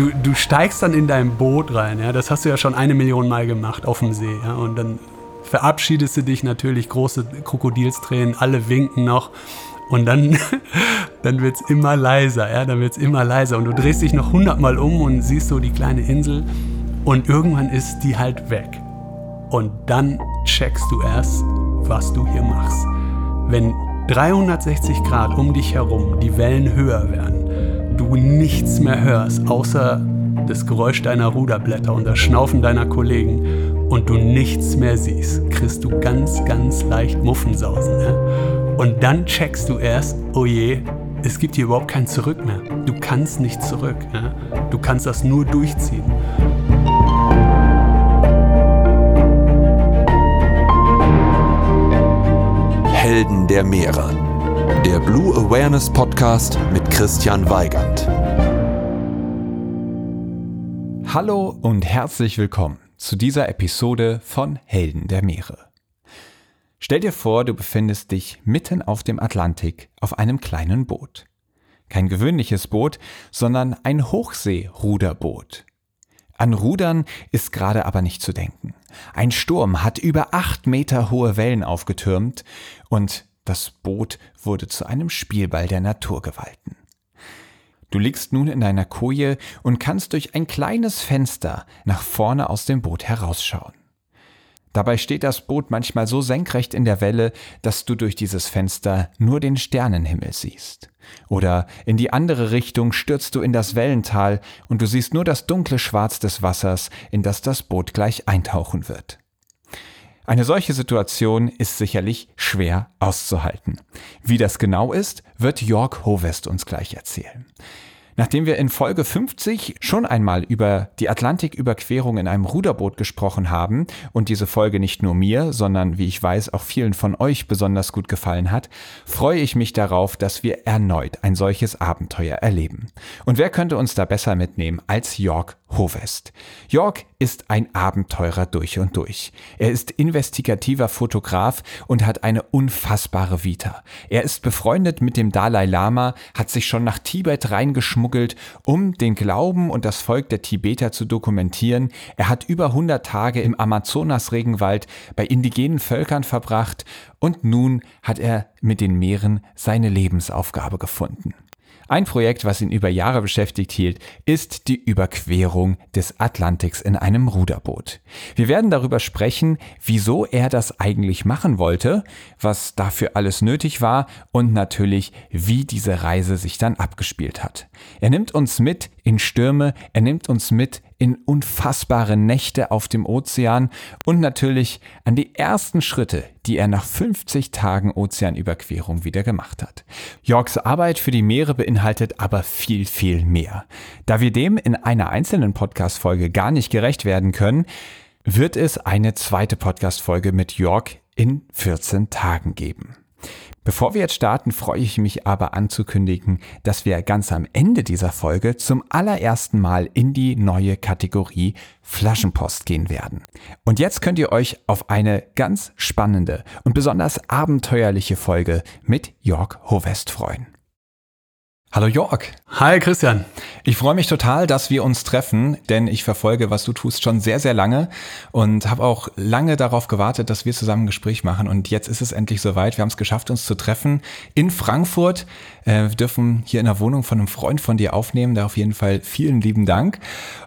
du, du steigst dann in dein Boot rein, ja, das hast du ja schon eine Million Mal gemacht auf dem See, ja, und dann verabschiedest du dich natürlich, große Krokodilstränen, alle winken noch. Und dann, dann wird es immer leiser, ja, dann wird es immer leiser. Und du drehst dich noch hundertmal um und siehst so die kleine Insel. Und irgendwann ist die halt weg. Und dann checkst du erst, was du hier machst. Wenn 360 Grad um dich herum die Wellen höher werden, du nichts mehr hörst, außer das Geräusch deiner Ruderblätter und das Schnaufen deiner Kollegen und du nichts mehr siehst, kriegst du ganz, ganz leicht Muffensausen. Ne? Und dann checkst du erst, oh je, es gibt hier überhaupt kein Zurück mehr. Du kannst nicht zurück. Ne? Du kannst das nur durchziehen. Helden der Meere. Der Blue Awareness Podcast mit Christian Weigand. Hallo und herzlich willkommen zu dieser Episode von Helden der Meere. Stell dir vor, du befindest dich mitten auf dem Atlantik auf einem kleinen Boot. Kein gewöhnliches Boot, sondern ein Hochseeruderboot. An Rudern ist gerade aber nicht zu denken. Ein Sturm hat über acht Meter hohe Wellen aufgetürmt und das Boot wurde zu einem Spielball der Naturgewalten. Du liegst nun in deiner Koje und kannst durch ein kleines Fenster nach vorne aus dem Boot herausschauen. Dabei steht das Boot manchmal so senkrecht in der Welle, dass du durch dieses Fenster nur den Sternenhimmel siehst. Oder in die andere Richtung stürzt du in das Wellental und du siehst nur das dunkle Schwarz des Wassers, in das das Boot gleich eintauchen wird. Eine solche Situation ist sicherlich schwer auszuhalten. Wie das genau ist, wird Jörg Hovest uns gleich erzählen. Nachdem wir in Folge 50 schon einmal über die Atlantiküberquerung in einem Ruderboot gesprochen haben und diese Folge nicht nur mir, sondern wie ich weiß auch vielen von euch besonders gut gefallen hat, freue ich mich darauf, dass wir erneut ein solches Abenteuer erleben. Und wer könnte uns da besser mitnehmen als Jörg Hovest? Jörg ist ein Abenteurer durch und durch. Er ist investigativer Fotograf und hat eine unfassbare Vita. Er ist befreundet mit dem Dalai Lama, hat sich schon nach Tibet reingeschmuggelt geschmuggelt, um den Glauben und das Volk der Tibeter zu dokumentieren. Er hat über 100 Tage im Amazonas-Regenwald bei indigenen Völkern verbracht und nun hat er mit den Meeren seine Lebensaufgabe gefunden. Ein Projekt, was ihn über Jahre beschäftigt hielt, ist die Überquerung des Atlantiks in einem Ruderboot. Wir werden darüber sprechen, wieso er das eigentlich machen wollte, was dafür alles nötig war und natürlich, wie diese Reise sich dann abgespielt hat. Er nimmt uns mit in Stürme, er nimmt uns mit in unfassbare Nächte auf dem Ozean und natürlich an die ersten Schritte, die er nach 50 Tagen Ozeanüberquerung wieder gemacht hat. Yorks Arbeit für die Meere beinhaltet aber viel, viel mehr. Da wir dem in einer einzelnen Podcast-Folge gar nicht gerecht werden können, wird es eine zweite Podcast-Folge mit York in 14 Tagen geben. Bevor wir jetzt starten, freue ich mich aber anzukündigen, dass wir ganz am Ende dieser Folge zum allerersten Mal in die neue Kategorie Flaschenpost gehen werden. Und jetzt könnt ihr euch auf eine ganz spannende und besonders abenteuerliche Folge mit Jörg Hovest freuen. Hallo Jörg. Hi Christian. Ich freue mich total, dass wir uns treffen, denn ich verfolge, was du tust, schon sehr, sehr lange und habe auch lange darauf gewartet, dass wir zusammen ein Gespräch machen. Und jetzt ist es endlich soweit. Wir haben es geschafft, uns zu treffen in Frankfurt. Äh, wir dürfen hier in der Wohnung von einem Freund von dir aufnehmen. Da auf jeden Fall vielen lieben Dank.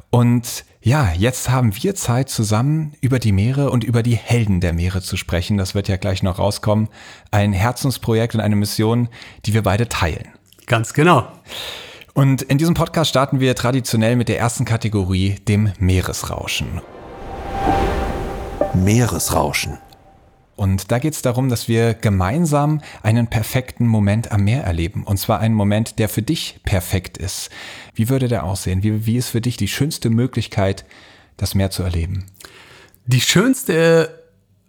Und ja, jetzt haben wir Zeit, zusammen über die Meere und über die Helden der Meere zu sprechen. Das wird ja gleich noch rauskommen. Ein Herzensprojekt und eine Mission, die wir beide teilen. Ganz genau. Und in diesem Podcast starten wir traditionell mit der ersten Kategorie, dem Meeresrauschen. Meeresrauschen. Und da geht es darum, dass wir gemeinsam einen perfekten Moment am Meer erleben. Und zwar einen Moment, der für dich perfekt ist. Wie würde der aussehen? Wie, wie ist für dich die schönste Möglichkeit, das Meer zu erleben? Die schönste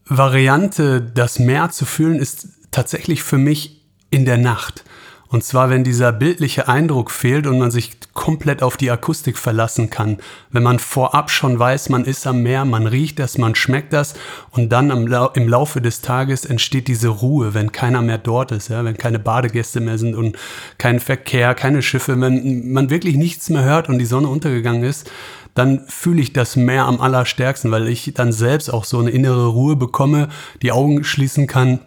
Variante, das Meer zu fühlen, ist tatsächlich für mich in der Nacht. Und zwar, wenn dieser bildliche Eindruck fehlt und man sich komplett auf die Akustik verlassen kann. Wenn man vorab schon weiß, man ist am Meer, man riecht das, man schmeckt das. Und dann im Laufe des Tages entsteht diese Ruhe, wenn keiner mehr dort ist, ja, wenn keine Badegäste mehr sind und kein Verkehr, keine Schiffe, wenn man wirklich nichts mehr hört und die Sonne untergegangen ist, dann fühle ich das Meer am allerstärksten, weil ich dann selbst auch so eine innere Ruhe bekomme, die Augen schließen kann.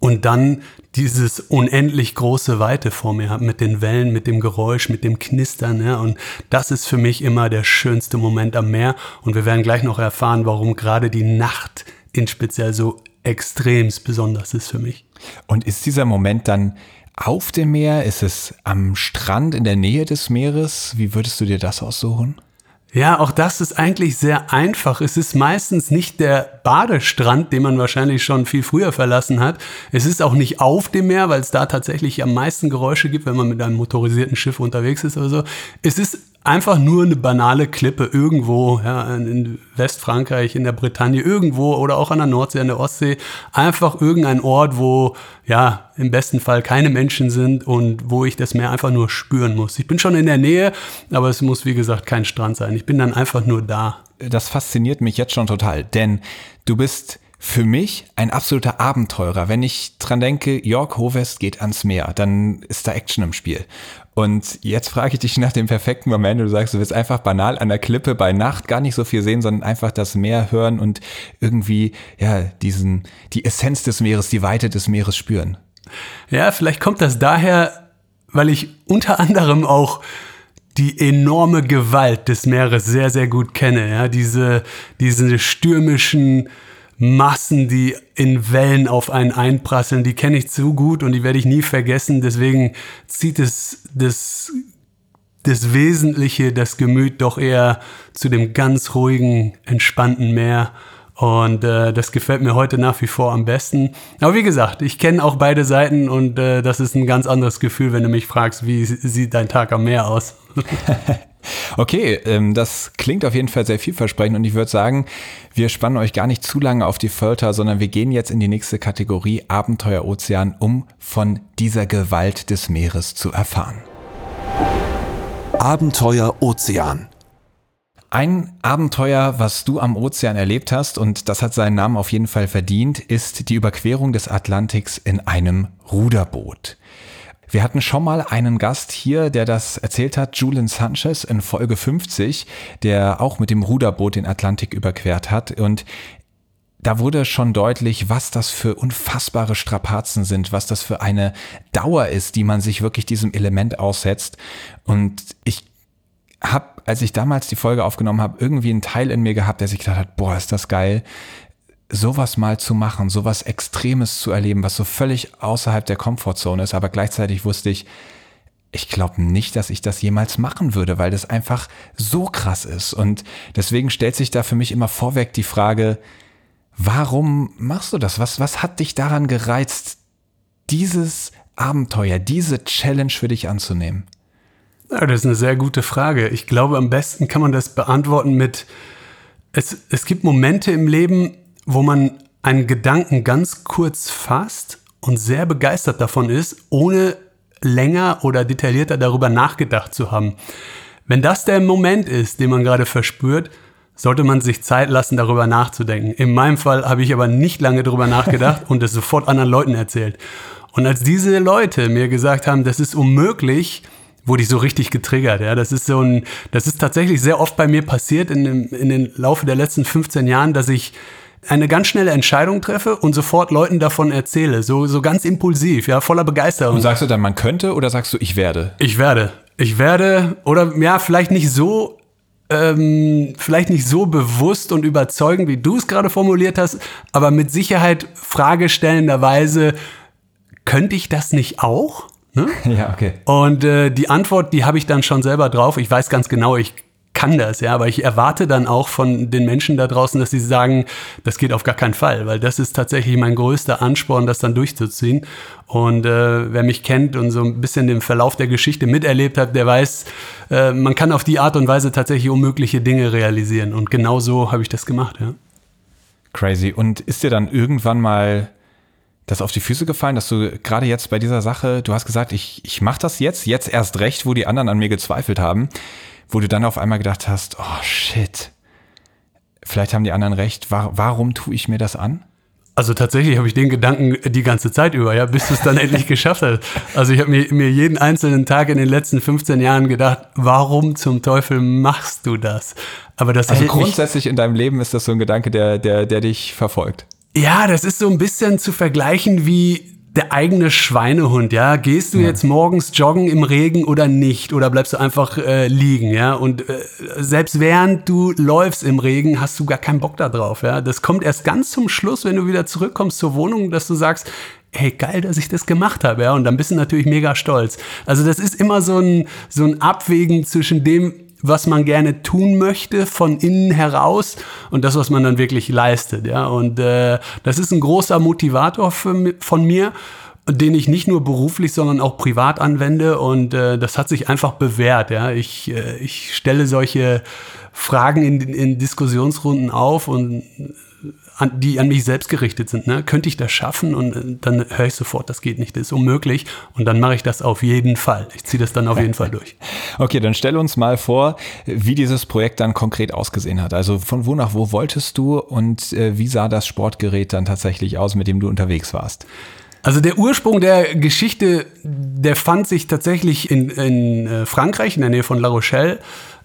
Und dann dieses unendlich große Weite vor mir habe, mit den Wellen, mit dem Geräusch, mit dem Knistern. Ja, und das ist für mich immer der schönste Moment am Meer. Und wir werden gleich noch erfahren, warum gerade die Nacht in speziell so extremst besonders ist für mich. Und ist dieser Moment dann auf dem Meer? Ist es am Strand in der Nähe des Meeres? Wie würdest du dir das aussuchen? Ja, auch das ist eigentlich sehr einfach. Es ist meistens nicht der Badestrand, den man wahrscheinlich schon viel früher verlassen hat. Es ist auch nicht auf dem Meer, weil es da tatsächlich am meisten Geräusche gibt, wenn man mit einem motorisierten Schiff unterwegs ist oder so. Es ist einfach nur eine banale Klippe irgendwo, ja, in Westfrankreich, in der Bretagne, irgendwo oder auch an der Nordsee, an der Ostsee. Einfach irgendein Ort, wo, ja, im besten Fall keine Menschen sind und wo ich das Meer einfach nur spüren muss. Ich bin schon in der Nähe, aber es muss, wie gesagt, kein Strand sein. Ich bin dann einfach nur da. Das fasziniert mich jetzt schon total, denn du bist für mich ein absoluter Abenteurer. Wenn ich dran denke, York Hovest geht ans Meer, dann ist da Action im Spiel. Und jetzt frage ich dich nach dem perfekten Moment. Du sagst, du willst einfach banal an der Klippe bei Nacht gar nicht so viel sehen, sondern einfach das Meer hören und irgendwie, ja, diesen, die Essenz des Meeres, die Weite des Meeres spüren. Ja, vielleicht kommt das daher, weil ich unter anderem auch die enorme Gewalt des Meeres sehr, sehr gut kenne. Ja, diese, diese stürmischen, Massen, die in Wellen auf einen einprasseln, die kenne ich zu gut und die werde ich nie vergessen. Deswegen zieht es das, das Wesentliche, das Gemüt doch eher zu dem ganz ruhigen, entspannten Meer. Und äh, das gefällt mir heute nach wie vor am besten. Aber wie gesagt, ich kenne auch beide Seiten und äh, das ist ein ganz anderes Gefühl, wenn du mich fragst, wie sieht dein Tag am Meer aus? Okay, ähm, das klingt auf jeden Fall sehr vielversprechend und ich würde sagen, wir spannen euch gar nicht zu lange auf die Folter, sondern wir gehen jetzt in die nächste Kategorie Abenteuer Ozean, um von dieser Gewalt des Meeres zu erfahren. Abenteuer Ozean. Ein Abenteuer, was du am Ozean erlebt hast, und das hat seinen Namen auf jeden Fall verdient, ist die Überquerung des Atlantiks in einem Ruderboot. Wir hatten schon mal einen Gast hier, der das erzählt hat, Julian Sanchez in Folge 50, der auch mit dem Ruderboot den Atlantik überquert hat. Und da wurde schon deutlich, was das für unfassbare Strapazen sind, was das für eine Dauer ist, die man sich wirklich diesem Element aussetzt. Und ich habe, als ich damals die Folge aufgenommen habe, irgendwie einen Teil in mir gehabt, der sich gedacht hat, boah, ist das geil sowas mal zu machen, sowas Extremes zu erleben, was so völlig außerhalb der Komfortzone ist, aber gleichzeitig wusste ich, ich glaube nicht, dass ich das jemals machen würde, weil das einfach so krass ist. Und deswegen stellt sich da für mich immer vorweg die Frage, warum machst du das? Was, was hat dich daran gereizt, dieses Abenteuer, diese Challenge für dich anzunehmen? Ja, das ist eine sehr gute Frage. Ich glaube, am besten kann man das beantworten mit, es, es gibt Momente im Leben, wo man einen Gedanken ganz kurz fasst und sehr begeistert davon ist, ohne länger oder detaillierter darüber nachgedacht zu haben. Wenn das der Moment ist, den man gerade verspürt, sollte man sich Zeit lassen, darüber nachzudenken. In meinem Fall habe ich aber nicht lange darüber nachgedacht und es sofort anderen Leuten erzählt. Und als diese Leute mir gesagt haben, das ist unmöglich, wurde ich so richtig getriggert. Ja, das ist so ein, das ist tatsächlich sehr oft bei mir passiert in, dem, in den Laufe der letzten 15 Jahren, dass ich eine ganz schnelle Entscheidung treffe und sofort Leuten davon erzähle. So, so ganz impulsiv, ja, voller Begeisterung. Und sagst du dann, man könnte oder sagst du, ich werde? Ich werde. Ich werde, oder ja, vielleicht nicht so, ähm, vielleicht nicht so bewusst und überzeugend, wie du es gerade formuliert hast, aber mit Sicherheit fragestellenderweise, könnte ich das nicht auch? Ne? Ja, okay. Und äh, die Antwort, die habe ich dann schon selber drauf. Ich weiß ganz genau, ich kann das, ja, aber ich erwarte dann auch von den Menschen da draußen, dass sie sagen, das geht auf gar keinen Fall, weil das ist tatsächlich mein größter Ansporn, das dann durchzuziehen. Und äh, wer mich kennt und so ein bisschen den Verlauf der Geschichte miterlebt hat, der weiß, äh, man kann auf die Art und Weise tatsächlich unmögliche Dinge realisieren. Und genau so habe ich das gemacht, ja. Crazy. Und ist dir dann irgendwann mal das auf die Füße gefallen, dass du gerade jetzt bei dieser Sache, du hast gesagt, ich, ich mache das jetzt, jetzt erst recht, wo die anderen an mir gezweifelt haben, wo du dann auf einmal gedacht hast, oh shit, vielleicht haben die anderen recht, war, warum tue ich mir das an? Also tatsächlich habe ich den Gedanken die ganze Zeit über, ja, bis du es dann endlich geschafft hast. Also ich habe mir, mir jeden einzelnen Tag in den letzten 15 Jahren gedacht, warum zum Teufel machst du das? Aber das also grundsätzlich in deinem Leben ist das so ein Gedanke, der, der, der dich verfolgt. Ja, das ist so ein bisschen zu vergleichen wie der eigene Schweinehund, ja. Gehst du ja. jetzt morgens joggen im Regen oder nicht? Oder bleibst du einfach äh, liegen, ja? Und äh, selbst während du läufst im Regen, hast du gar keinen Bock da drauf, ja. Das kommt erst ganz zum Schluss, wenn du wieder zurückkommst zur Wohnung, dass du sagst, hey, geil, dass ich das gemacht habe, ja. Und dann bist du natürlich mega stolz. Also das ist immer so ein, so ein Abwägen zwischen dem, was man gerne tun möchte von innen heraus und das, was man dann wirklich leistet. Ja? Und äh, das ist ein großer Motivator für, von mir den ich nicht nur beruflich, sondern auch privat anwende und äh, das hat sich einfach bewährt. Ja, ich, äh, ich stelle solche Fragen in, in Diskussionsrunden auf und an, die an mich selbst gerichtet sind. Ne? Könnte ich das schaffen? Und äh, dann höre ich sofort, das geht nicht, das ist unmöglich. Und dann mache ich das auf jeden Fall. Ich ziehe das dann auf jeden Fall durch. Okay, dann stell uns mal vor, wie dieses Projekt dann konkret ausgesehen hat. Also von wo nach wo wolltest du und äh, wie sah das Sportgerät dann tatsächlich aus, mit dem du unterwegs warst? Also der Ursprung der Geschichte, der fand sich tatsächlich in, in äh, Frankreich, in der Nähe von La Rochelle,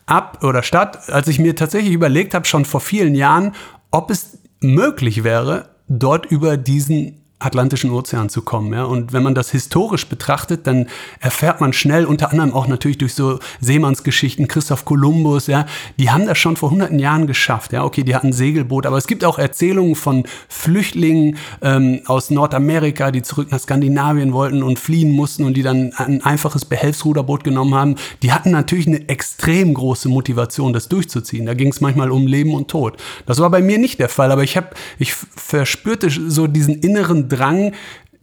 ab oder statt, als ich mir tatsächlich überlegt habe, schon vor vielen Jahren, ob es möglich wäre, dort über diesen Atlantischen Ozean zu kommen. Ja? Und wenn man das historisch betrachtet, dann erfährt man schnell, unter anderem auch natürlich durch so Seemannsgeschichten, Christoph Kolumbus, ja, die haben das schon vor hunderten Jahren geschafft. Ja, okay, die hatten ein Segelboot, aber es gibt auch Erzählungen von Flüchtlingen ähm, aus Nordamerika, die zurück nach Skandinavien wollten und fliehen mussten und die dann ein einfaches Behelfsruderboot genommen haben. Die hatten natürlich eine extrem große Motivation, das durchzuziehen. Da ging es manchmal um Leben und Tod. Das war bei mir nicht der Fall, aber ich habe, ich verspürte so diesen inneren Drang,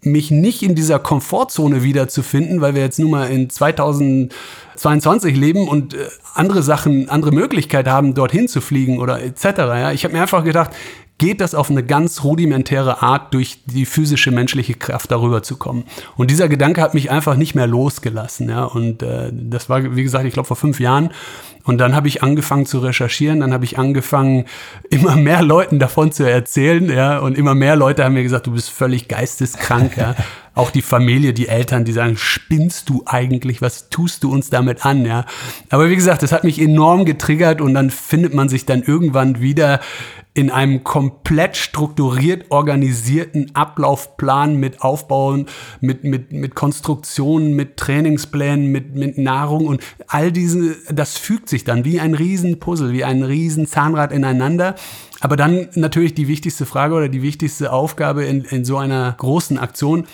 mich nicht in dieser Komfortzone wiederzufinden, weil wir jetzt nun mal in 2022 leben und äh, andere Sachen, andere Möglichkeiten haben, dorthin zu fliegen oder etc. Ja. Ich habe mir einfach gedacht, geht das auf eine ganz rudimentäre Art durch die physische menschliche Kraft darüber zu kommen. Und dieser Gedanke hat mich einfach nicht mehr losgelassen. Ja. Und äh, das war, wie gesagt, ich glaube vor fünf Jahren. Und dann habe ich angefangen zu recherchieren, dann habe ich angefangen, immer mehr Leuten davon zu erzählen, ja, und immer mehr Leute haben mir gesagt, du bist völlig geisteskrank, ja. Auch die Familie, die Eltern, die sagen, spinnst du eigentlich, was tust du uns damit an, ja. Aber wie gesagt, das hat mich enorm getriggert und dann findet man sich dann irgendwann wieder in einem komplett strukturiert organisierten Ablaufplan mit Aufbauen, mit, mit, mit Konstruktionen, mit Trainingsplänen, mit, mit Nahrung und all diese, das fügt sich dann wie ein Riesenpuzzle, wie ein Riesenzahnrad ineinander. Aber dann natürlich die wichtigste Frage oder die wichtigste Aufgabe in, in so einer großen Aktion,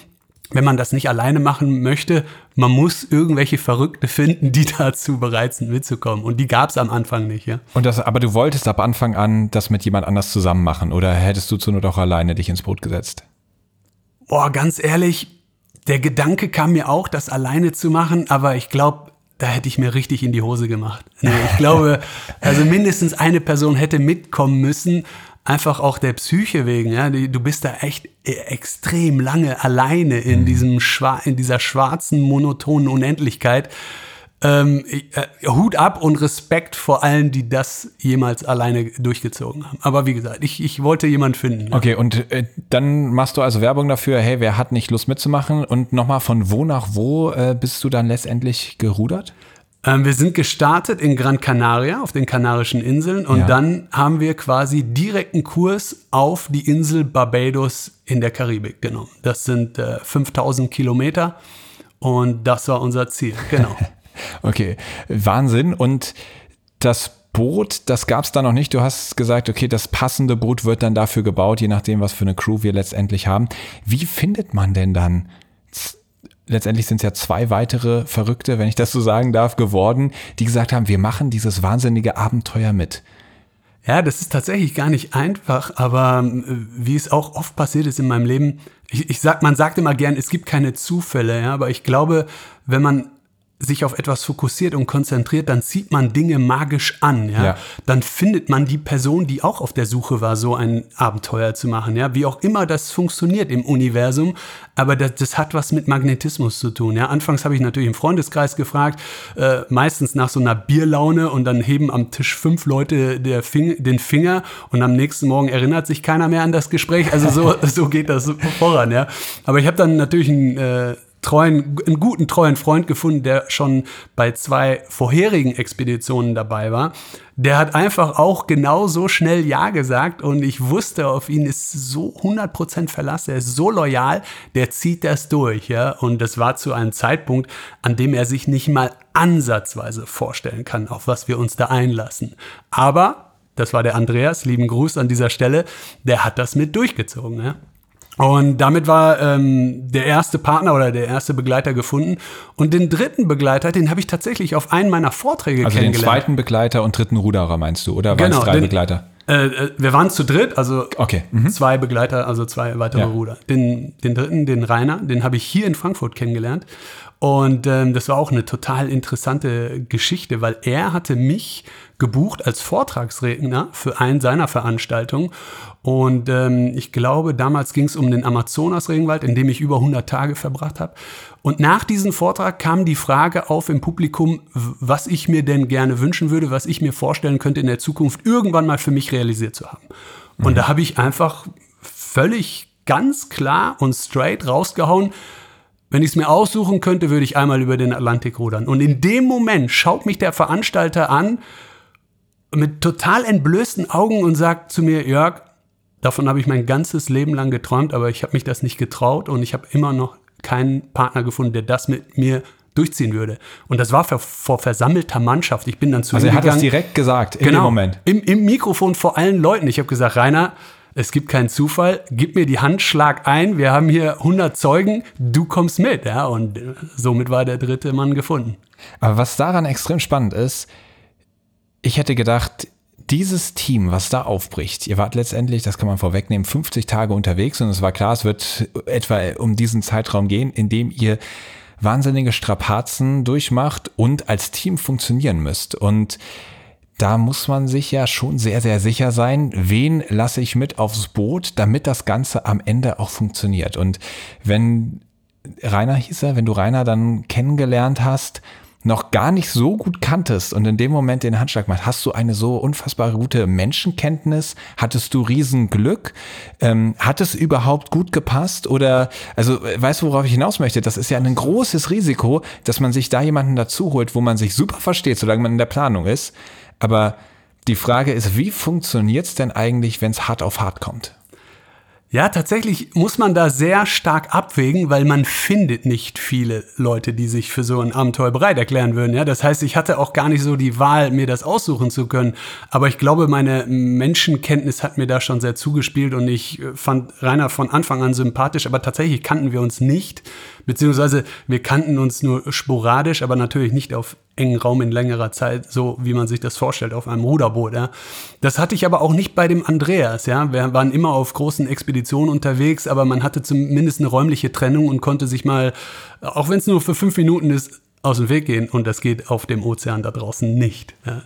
wenn man das nicht alleine machen möchte, man muss irgendwelche Verrückte finden, die dazu bereit sind mitzukommen. Und die gab es am Anfang nicht, ja. Und das, aber du wolltest ab Anfang an das mit jemand anders zusammen machen oder hättest du zu nur doch alleine dich ins Boot gesetzt? Boah, ganz ehrlich, der Gedanke kam mir auch, das alleine zu machen, aber ich glaube, da hätte ich mir richtig in die Hose gemacht. ich glaube, also mindestens eine Person hätte mitkommen müssen einfach auch der Psyche wegen, ja, du bist da echt äh, extrem lange alleine in mhm. diesem Schwa in dieser schwarzen monotonen Unendlichkeit. Ähm, äh, Hut ab und Respekt vor allen, die das jemals alleine durchgezogen haben. Aber wie gesagt, ich, ich wollte jemanden finden. Ne? Okay, und äh, dann machst du also Werbung dafür, hey, wer hat nicht Lust mitzumachen? Und nochmal, von wo nach wo äh, bist du dann letztendlich gerudert? Ähm, wir sind gestartet in Gran Canaria auf den Kanarischen Inseln und ja. dann haben wir quasi direkten Kurs auf die Insel Barbados in der Karibik genommen. Das sind äh, 5000 Kilometer und das war unser Ziel, genau. okay, Wahnsinn. Und das Boot, das gab es da noch nicht. Du hast gesagt, okay, das passende Boot wird dann dafür gebaut, je nachdem, was für eine Crew wir letztendlich haben. Wie findet man denn dann letztendlich sind es ja zwei weitere Verrückte, wenn ich das so sagen darf, geworden, die gesagt haben, wir machen dieses wahnsinnige Abenteuer mit. Ja, das ist tatsächlich gar nicht einfach, aber äh, wie es auch oft passiert ist in meinem Leben, ich, ich sag, man sagt immer gern, es gibt keine Zufälle, ja, aber ich glaube, wenn man sich auf etwas fokussiert und konzentriert, dann zieht man Dinge magisch an. Ja? Ja. Dann findet man die Person, die auch auf der Suche war, so ein Abenteuer zu machen. Ja? Wie auch immer das funktioniert im Universum, aber das, das hat was mit Magnetismus zu tun. Ja? Anfangs habe ich natürlich im Freundeskreis gefragt, äh, meistens nach so einer Bierlaune und dann heben am Tisch fünf Leute der Fing den Finger und am nächsten Morgen erinnert sich keiner mehr an das Gespräch. Also so, so geht das voran. Ja? Aber ich habe dann natürlich ein äh, treuen, einen guten, treuen Freund gefunden, der schon bei zwei vorherigen Expeditionen dabei war. Der hat einfach auch genauso schnell Ja gesagt und ich wusste, auf ihn ist so 100% Verlass, er ist so loyal, der zieht das durch, ja. Und das war zu einem Zeitpunkt, an dem er sich nicht mal ansatzweise vorstellen kann, auf was wir uns da einlassen. Aber, das war der Andreas, lieben Gruß an dieser Stelle, der hat das mit durchgezogen, ja. Und damit war ähm, der erste Partner oder der erste Begleiter gefunden. Und den dritten Begleiter, den habe ich tatsächlich auf einen meiner Vorträge Also den kennengelernt. zweiten Begleiter und dritten Ruderer meinst du? Oder waren Genau, es drei den- Begleiter? Äh, äh, wir waren zu dritt, also Okay. Mhm. zwei Begleiter, also zwei weitere Ja. Ruder. Den, den dritten, den Rainer, den habe ich hier in Frankfurt kennengelernt. Und ähm, das war auch eine total interessante Geschichte, weil er hatte mich gebucht als Vortragsredner für einen seiner Veranstaltungen. Und ähm, ich glaube, damals ging es um den Amazonas-Regenwald, in dem ich über 100 Tage verbracht habe. Und nach diesem Vortrag kam die Frage auf im Publikum, was ich mir denn gerne wünschen würde, was ich mir vorstellen könnte in der Zukunft irgendwann mal für mich realisiert zu haben. Und da habe ich einfach völlig ganz klar und straight rausgehauen, wenn ich es mir aussuchen könnte, würde ich einmal über den Atlantik rudern. Und in dem Moment schaut mich der Veranstalter an mit total entblößten Augen und sagt zu mir, Jörg, davon habe ich mein ganzes Leben lang geträumt, aber ich habe mich das nicht getraut und ich habe immer noch keinen Partner gefunden, der das mit mir durchziehen würde. Und das war vor, versammelter Mannschaft. Ich bin dann zu Also ihm er hat das direkt gesagt, genau, dem Moment. Im, Im Mikrofon vor allen Leuten. Ich habe gesagt, Rainer, es gibt keinen Zufall. Gib mir die Hand, schlag ein. Wir haben hier 100 Zeugen. Du kommst mit. Ja, und somit war der dritte Mann gefunden. Aber was daran extrem spannend ist, ich hätte gedacht, dieses Team, was da aufbricht, ihr wart letztendlich, das kann man vorwegnehmen, 50 Tage unterwegs und es war klar, es wird etwa um diesen Zeitraum gehen, in dem ihr wahnsinnige Strapazen durchmacht und als Team funktionieren müsst. Und da muss man sich ja schon sehr, sehr sicher sein, wen lasse ich mit aufs Boot, damit das Ganze am Ende auch funktioniert. Und wenn Rainer hieß er, wenn du Rainer dann kennengelernt hast, noch gar nicht so gut kanntest und in dem Moment den Handschlag machst, hast du eine so unfassbar gute Menschenkenntnis? Hattest du Riesenglück? Ähm, hat es überhaupt gut gepasst? Oder, also, äh, weißt du, worauf ich hinaus möchte? Das ist ja ein großes Risiko, dass man sich da jemanden dazu holt, wo man sich super versteht, solange man in der Planung ist. Aber die Frage ist, wie funktioniert es denn eigentlich, wenn es hart auf hart kommt? Ja, tatsächlich muss man da sehr stark abwägen, weil man findet nicht viele Leute, die sich für so ein Abenteuer bereit erklären würden. Ja, das heißt, ich hatte auch gar nicht so die Wahl, mir das aussuchen zu können. Aber ich glaube, meine Menschenkenntnis hat mir da schon sehr zugespielt und ich äh, fand Rainer von Anfang an sympathisch, aber tatsächlich kannten wir uns nicht, beziehungsweise wir kannten uns nur sporadisch, aber natürlich nicht auf engen Raum in längerer Zeit, so wie man sich das vorstellt auf einem Ruderboot. Ja. Das hatte ich aber auch nicht bei dem Andreas. Ja. Wir waren immer auf großen Expeditionen unterwegs, aber man hatte zumindest eine räumliche Trennung und konnte sich mal, auch wenn es nur für fünf Minuten ist, aus dem Weg gehen. Und das geht auf dem Ozean da draußen nicht. Ja.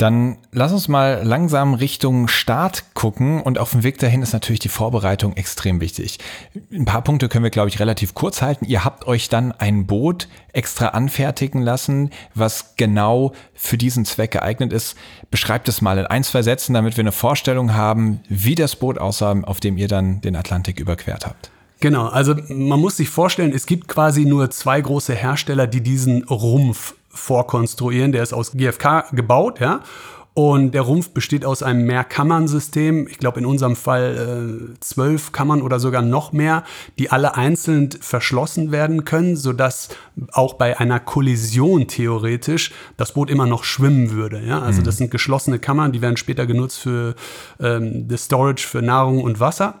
Dann lass uns mal langsam Richtung Start gucken und auf dem Weg dahin ist natürlich die Vorbereitung extrem wichtig. Ein paar Punkte können wir, glaube ich, relativ kurz halten. Ihr habt euch dann ein Boot extra anfertigen lassen, was genau für diesen Zweck geeignet ist. Beschreibt es mal in ein, zwei Sätzen, damit wir eine Vorstellung haben, wie das Boot aussah, auf dem ihr dann den Atlantik überquert habt. Genau, also man muss sich vorstellen, es gibt quasi nur zwei große Hersteller, die diesen Rumpf vorkonstruieren. Der ist aus GFK gebaut, ja. Und der Rumpf besteht aus einem Mehrkammernsystem. Ich glaube, in unserem Fall äh, zwölf Kammern oder sogar noch mehr, die alle einzeln verschlossen werden können, sodass auch bei einer Kollision theoretisch das Boot immer noch schwimmen würde. Ja? Also das sind geschlossene Kammern, die werden später genutzt für ähm, das Storage für Nahrung und Wasser.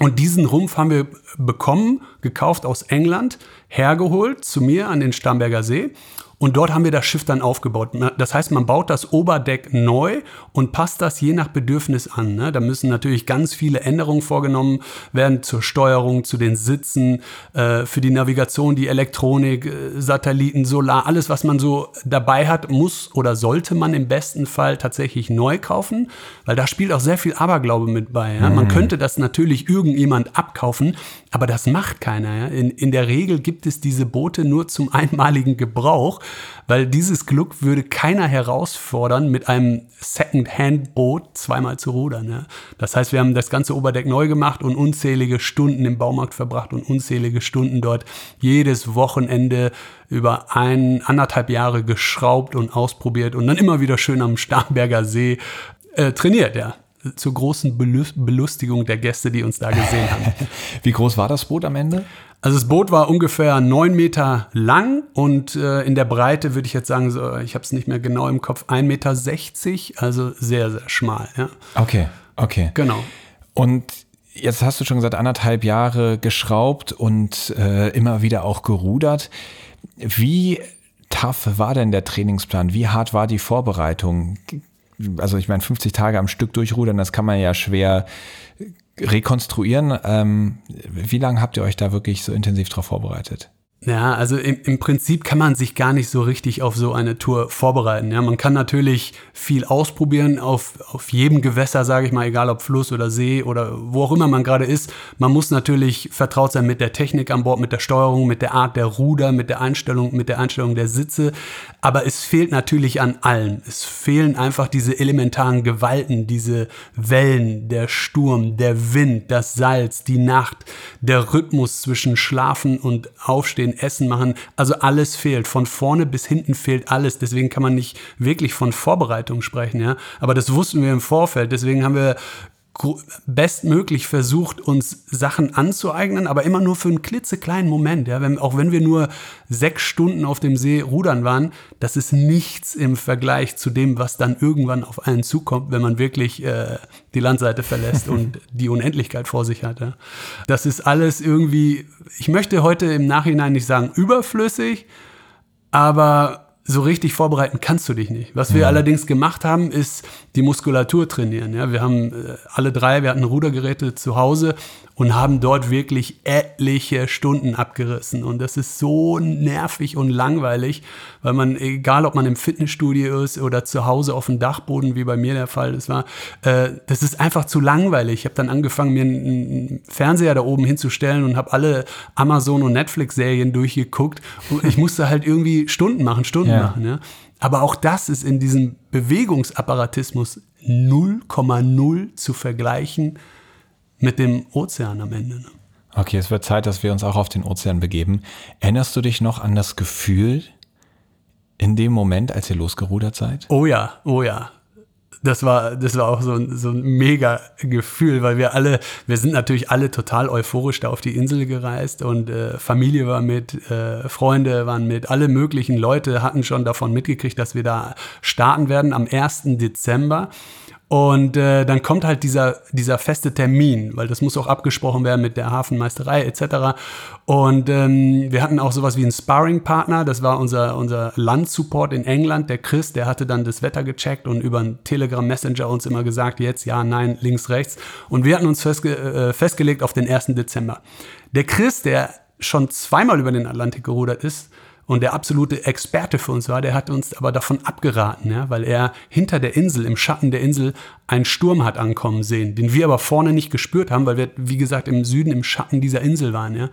Und diesen Rumpf haben wir bekommen, gekauft aus England, hergeholt zu mir an den Starnberger See. Und dort haben wir das Schiff dann aufgebaut. Das heißt, man baut das Oberdeck neu und passt das je nach Bedürfnis an. Ne? Da müssen natürlich ganz viele Änderungen vorgenommen werden zur Steuerung, zu den Sitzen, äh, für die Navigation, die Elektronik, äh, Satelliten, Solar, alles, was man so dabei hat, muss oder sollte man im besten Fall tatsächlich neu kaufen, weil da spielt auch sehr viel Aberglaube mit bei. Ja? Mhm. Man könnte das natürlich irgendjemand abkaufen, aber das macht keiner. In, in der Regel gibt es diese Boote nur zum einmaligen Gebrauch weil dieses Glück würde keiner herausfordern, mit einem Second-Hand-Boot zweimal zu rudern. Ja. Das heißt, wir haben das ganze Oberdeck neu gemacht und unzählige Stunden im Baumarkt verbracht und unzählige Stunden dort jedes Wochenende über ein, anderthalb Jahre geschraubt und ausprobiert und dann immer wieder schön am Starnberger See äh, trainiert, ja zur großen Belustigung der Gäste, die uns da gesehen haben. Wie groß war das Boot am Ende? Also das Boot war ungefähr neun Meter lang und äh, in der Breite würde ich jetzt sagen, so, ich habe es nicht mehr genau im Kopf, 1,60 Meter, also sehr, sehr schmal. Ja. Okay, okay. Genau. Und jetzt hast du schon gesagt, anderthalb Jahre geschraubt und äh, immer wieder auch gerudert. Wie tough war denn der Trainingsplan? Wie hart war die Vorbereitung? Also ich meine, 50 Tage am Stück durchrudern, das kann man ja schwer rekonstruieren. Ähm, wie lange habt ihr euch da wirklich so intensiv darauf vorbereitet? Ja, also im, im Prinzip kann man sich gar nicht so richtig auf so eine Tour vorbereiten. Ja, man kann natürlich viel ausprobieren auf, auf jedem Gewässer, sage ich mal, egal ob Fluss oder See oder wo auch immer man gerade ist. Man muss natürlich vertraut sein mit der Technik an Bord, mit der Steuerung, mit der Art der Ruder, mit der Einstellung, mit der Einstellung der Sitze. Aber es fehlt natürlich an allem. Es fehlen einfach diese elementaren Gewalten, diese Wellen, der Sturm, der Wind, das Salz, die Nacht, der Rhythmus zwischen Schlafen und Aufstehen Essen machen. Also alles fehlt. Von vorne bis hinten fehlt alles. Deswegen kann man nicht wirklich von Vorbereitung sprechen. Ja? Aber das wussten wir im Vorfeld. Deswegen haben wir bestmöglich versucht, uns Sachen anzueignen, aber immer nur für einen klitzekleinen Moment. Ja, wenn, auch wenn wir nur sechs Stunden auf dem See rudern waren, das ist nichts im Vergleich zu dem, was dann irgendwann auf einen zukommt, wenn man wirklich äh, die Landseite verlässt und die Unendlichkeit vor sich hat. Ja. Das ist alles irgendwie, ich möchte heute im Nachhinein nicht sagen überflüssig, aber so richtig vorbereiten kannst du dich nicht. Was wir ja. allerdings gemacht haben, ist die Muskulatur trainieren. Ja, wir haben äh, alle drei, wir hatten Rudergeräte zu Hause und haben dort wirklich etliche Stunden abgerissen. Und das ist so nervig und langweilig, weil man, egal ob man im Fitnessstudio ist oder zu Hause auf dem Dachboden, wie bei mir der Fall das war, äh, das ist einfach zu langweilig. Ich habe dann angefangen, mir einen Fernseher da oben hinzustellen und habe alle Amazon- und Netflix-Serien durchgeguckt. Und ich musste halt irgendwie Stunden machen, Stunden ja. Machen. Ja. Aber auch das ist in diesem Bewegungsapparatismus 0,0 zu vergleichen mit dem Ozean am Ende. Ne? Okay, es wird Zeit, dass wir uns auch auf den Ozean begeben. Erinnerst du dich noch an das Gefühl in dem Moment, als ihr losgerudert seid? Oh ja, oh ja. Das war, das war auch so ein, so ein mega Gefühl, weil wir alle, wir sind natürlich alle total euphorisch da auf die Insel gereist und äh, Familie war mit, äh, Freunde waren mit, alle möglichen Leute hatten schon davon mitgekriegt, dass wir da starten werden am 1. Dezember. Und äh, dann kommt halt dieser, dieser feste Termin, weil das muss auch abgesprochen werden mit der Hafenmeisterei etc. Und ähm, wir hatten auch sowas wie einen Sparring-Partner, das war unser, unser Landsupport in England, der Chris, der hatte dann das Wetter gecheckt und über einen Telegram-Messenger uns immer gesagt, jetzt ja, nein, links, rechts. Und wir hatten uns festge äh, festgelegt auf den 1. Dezember. Der Chris, der schon zweimal über den Atlantik gerudert ist, und der absolute Experte für uns war, der hat uns aber davon abgeraten, ja, weil er hinter der Insel, im Schatten der Insel, einen Sturm hat ankommen sehen, den wir aber vorne nicht gespürt haben, weil wir, wie gesagt, im Süden im Schatten dieser Insel waren. Ja.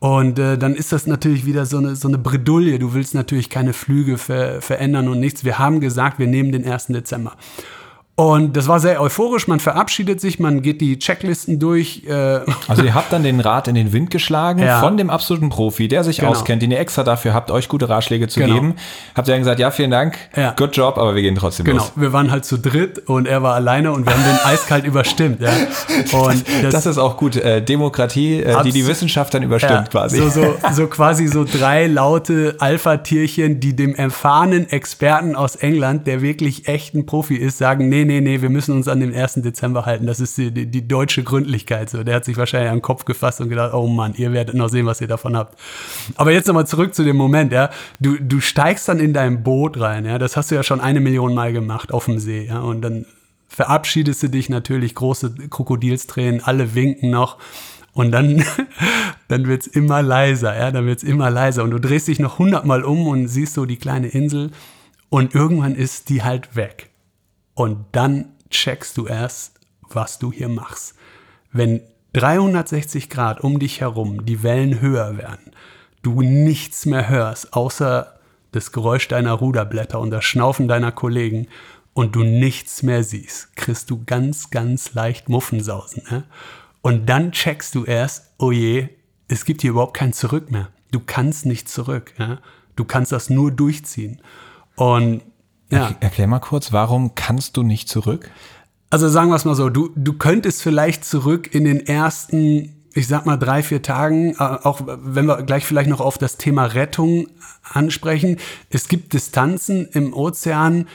Und äh, dann ist das natürlich wieder so eine, so eine Bredouille. Du willst natürlich keine Flüge ver verändern und nichts. Wir haben gesagt, wir nehmen den 1. Dezember. Und das war sehr euphorisch. Man verabschiedet sich, man geht die Checklisten durch. Äh also ihr habt dann den Rat in den Wind geschlagen ja. von dem absoluten Profi, der sich genau. auskennt, den ihr extra dafür habt, euch gute Ratschläge zu genau. geben. Habt ihr dann gesagt, ja, vielen Dank, ja. good job, aber wir gehen trotzdem genau. los. Genau, wir waren halt zu dritt und er war alleine und wir haben den eiskalt überstimmt. Ja. Und das, das, ist auch gut. Äh, Demokratie, äh, die die Wissenschaft dann überstimmt quasi. So, so, so quasi so drei laute Alpha-Tierchen, die dem erfahrenen Experten aus England, der wirklich echt ein Profi ist, sagen, nee, nee, nee, nee, wir müssen uns an den 1. Dezember halten. Das ist die, die, die deutsche Gründlichkeit. So, der hat sich wahrscheinlich den Kopf gefasst und gedacht, oh Mann, ihr werdet noch sehen, was ihr davon habt. Aber jetzt nochmal zurück zu dem Moment, ja. Du, du steigst dann in dein Boot rein, ja. Das hast du ja schon eine Million Mal gemacht auf dem See, ja. Und dann verabschiedest du dich natürlich, große Krokodilstränen, alle winken noch. Und dann, dann wird's immer leiser, ja, dann wird's immer leiser. Und du drehst dich noch hundertmal um und siehst so die kleine Insel. Und irgendwann ist die halt weg. Und dann checkst du erst, was du hier machst. Wenn 360 Grad um dich herum die Wellen höher werden, du nichts mehr hörst, außer das Geräusch deiner Ruderblätter und das Schnaufen deiner Kollegen und du nichts mehr siehst, kriegst du ganz, ganz leicht Muffensausen. Ne? Und dann checkst du erst, oh je, es gibt hier überhaupt kein Zurück mehr. Du kannst nicht zurück. Ja? Du kannst das nur durchziehen. Und ja. Erklär mal kurz, warum kannst du nicht zurück? Also sagen wir es mal so, du, du könntest vielleicht zurück in den ersten, ich sag mal, drei, vier Tagen, äh, auch wenn wir gleich vielleicht noch auf das Thema Rettung ansprechen. Es gibt Distanzen im Ozean,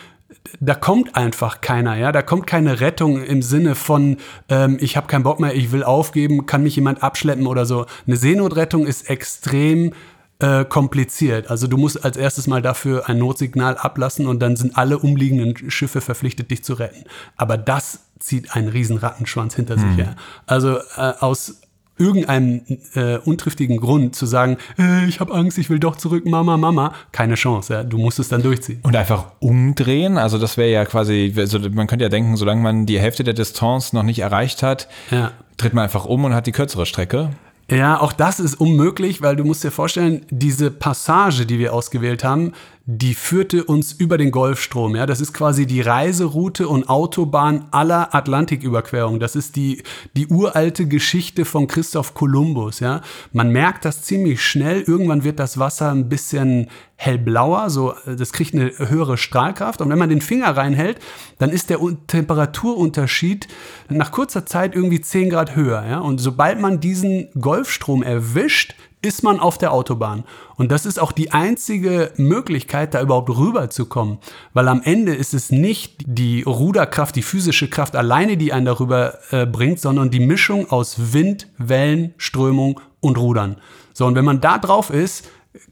da kommt einfach keiner, ja, da kommt keine Rettung im Sinne von, ähm, ich habe keinen Bock mehr, ich will aufgeben, kann mich jemand abschleppen oder so. Eine Seenotrettung ist extrem äh, kompliziert. Also du musst als erstes mal dafür ein Notsignal ablassen und dann sind alle umliegenden Schiffe verpflichtet, dich zu retten. Aber das zieht einen riesen Rattenschwanz hinter mhm. sich her. Also äh, aus irgendeinem äh, untriftigen Grund zu sagen, äh, ich habe Angst, ich will doch zurück, Mama, Mama, keine Chance. Ja? Du musst es dann durchziehen. Und einfach umdrehen, also das wäre ja quasi, also man könnte ja denken, solange man die Hälfte der Distanz noch nicht erreicht hat, ja. tritt man einfach um und hat die kürzere Strecke. Ja, auch das ist unmöglich, weil du musst dir vorstellen, diese Passage, die wir ausgewählt haben, die führte uns über den Golfstrom. Ja, das ist quasi die Reiseroute und Autobahn aller Atlantiküberquerung. Das ist die, die uralte Geschichte von Christoph Kolumbus. Ja, man merkt das ziemlich schnell. Irgendwann wird das Wasser ein bisschen hellblauer, so, das kriegt eine höhere Strahlkraft. Und wenn man den Finger reinhält, dann ist der Temperaturunterschied nach kurzer Zeit irgendwie 10 Grad höher. Ja? Und sobald man diesen Golfstrom erwischt, ist man auf der Autobahn. Und das ist auch die einzige Möglichkeit, da überhaupt rüberzukommen. Weil am Ende ist es nicht die Ruderkraft, die physische Kraft alleine, die einen darüber äh, bringt, sondern die Mischung aus Wind, Wellen, Strömung und Rudern. So, und wenn man da drauf ist,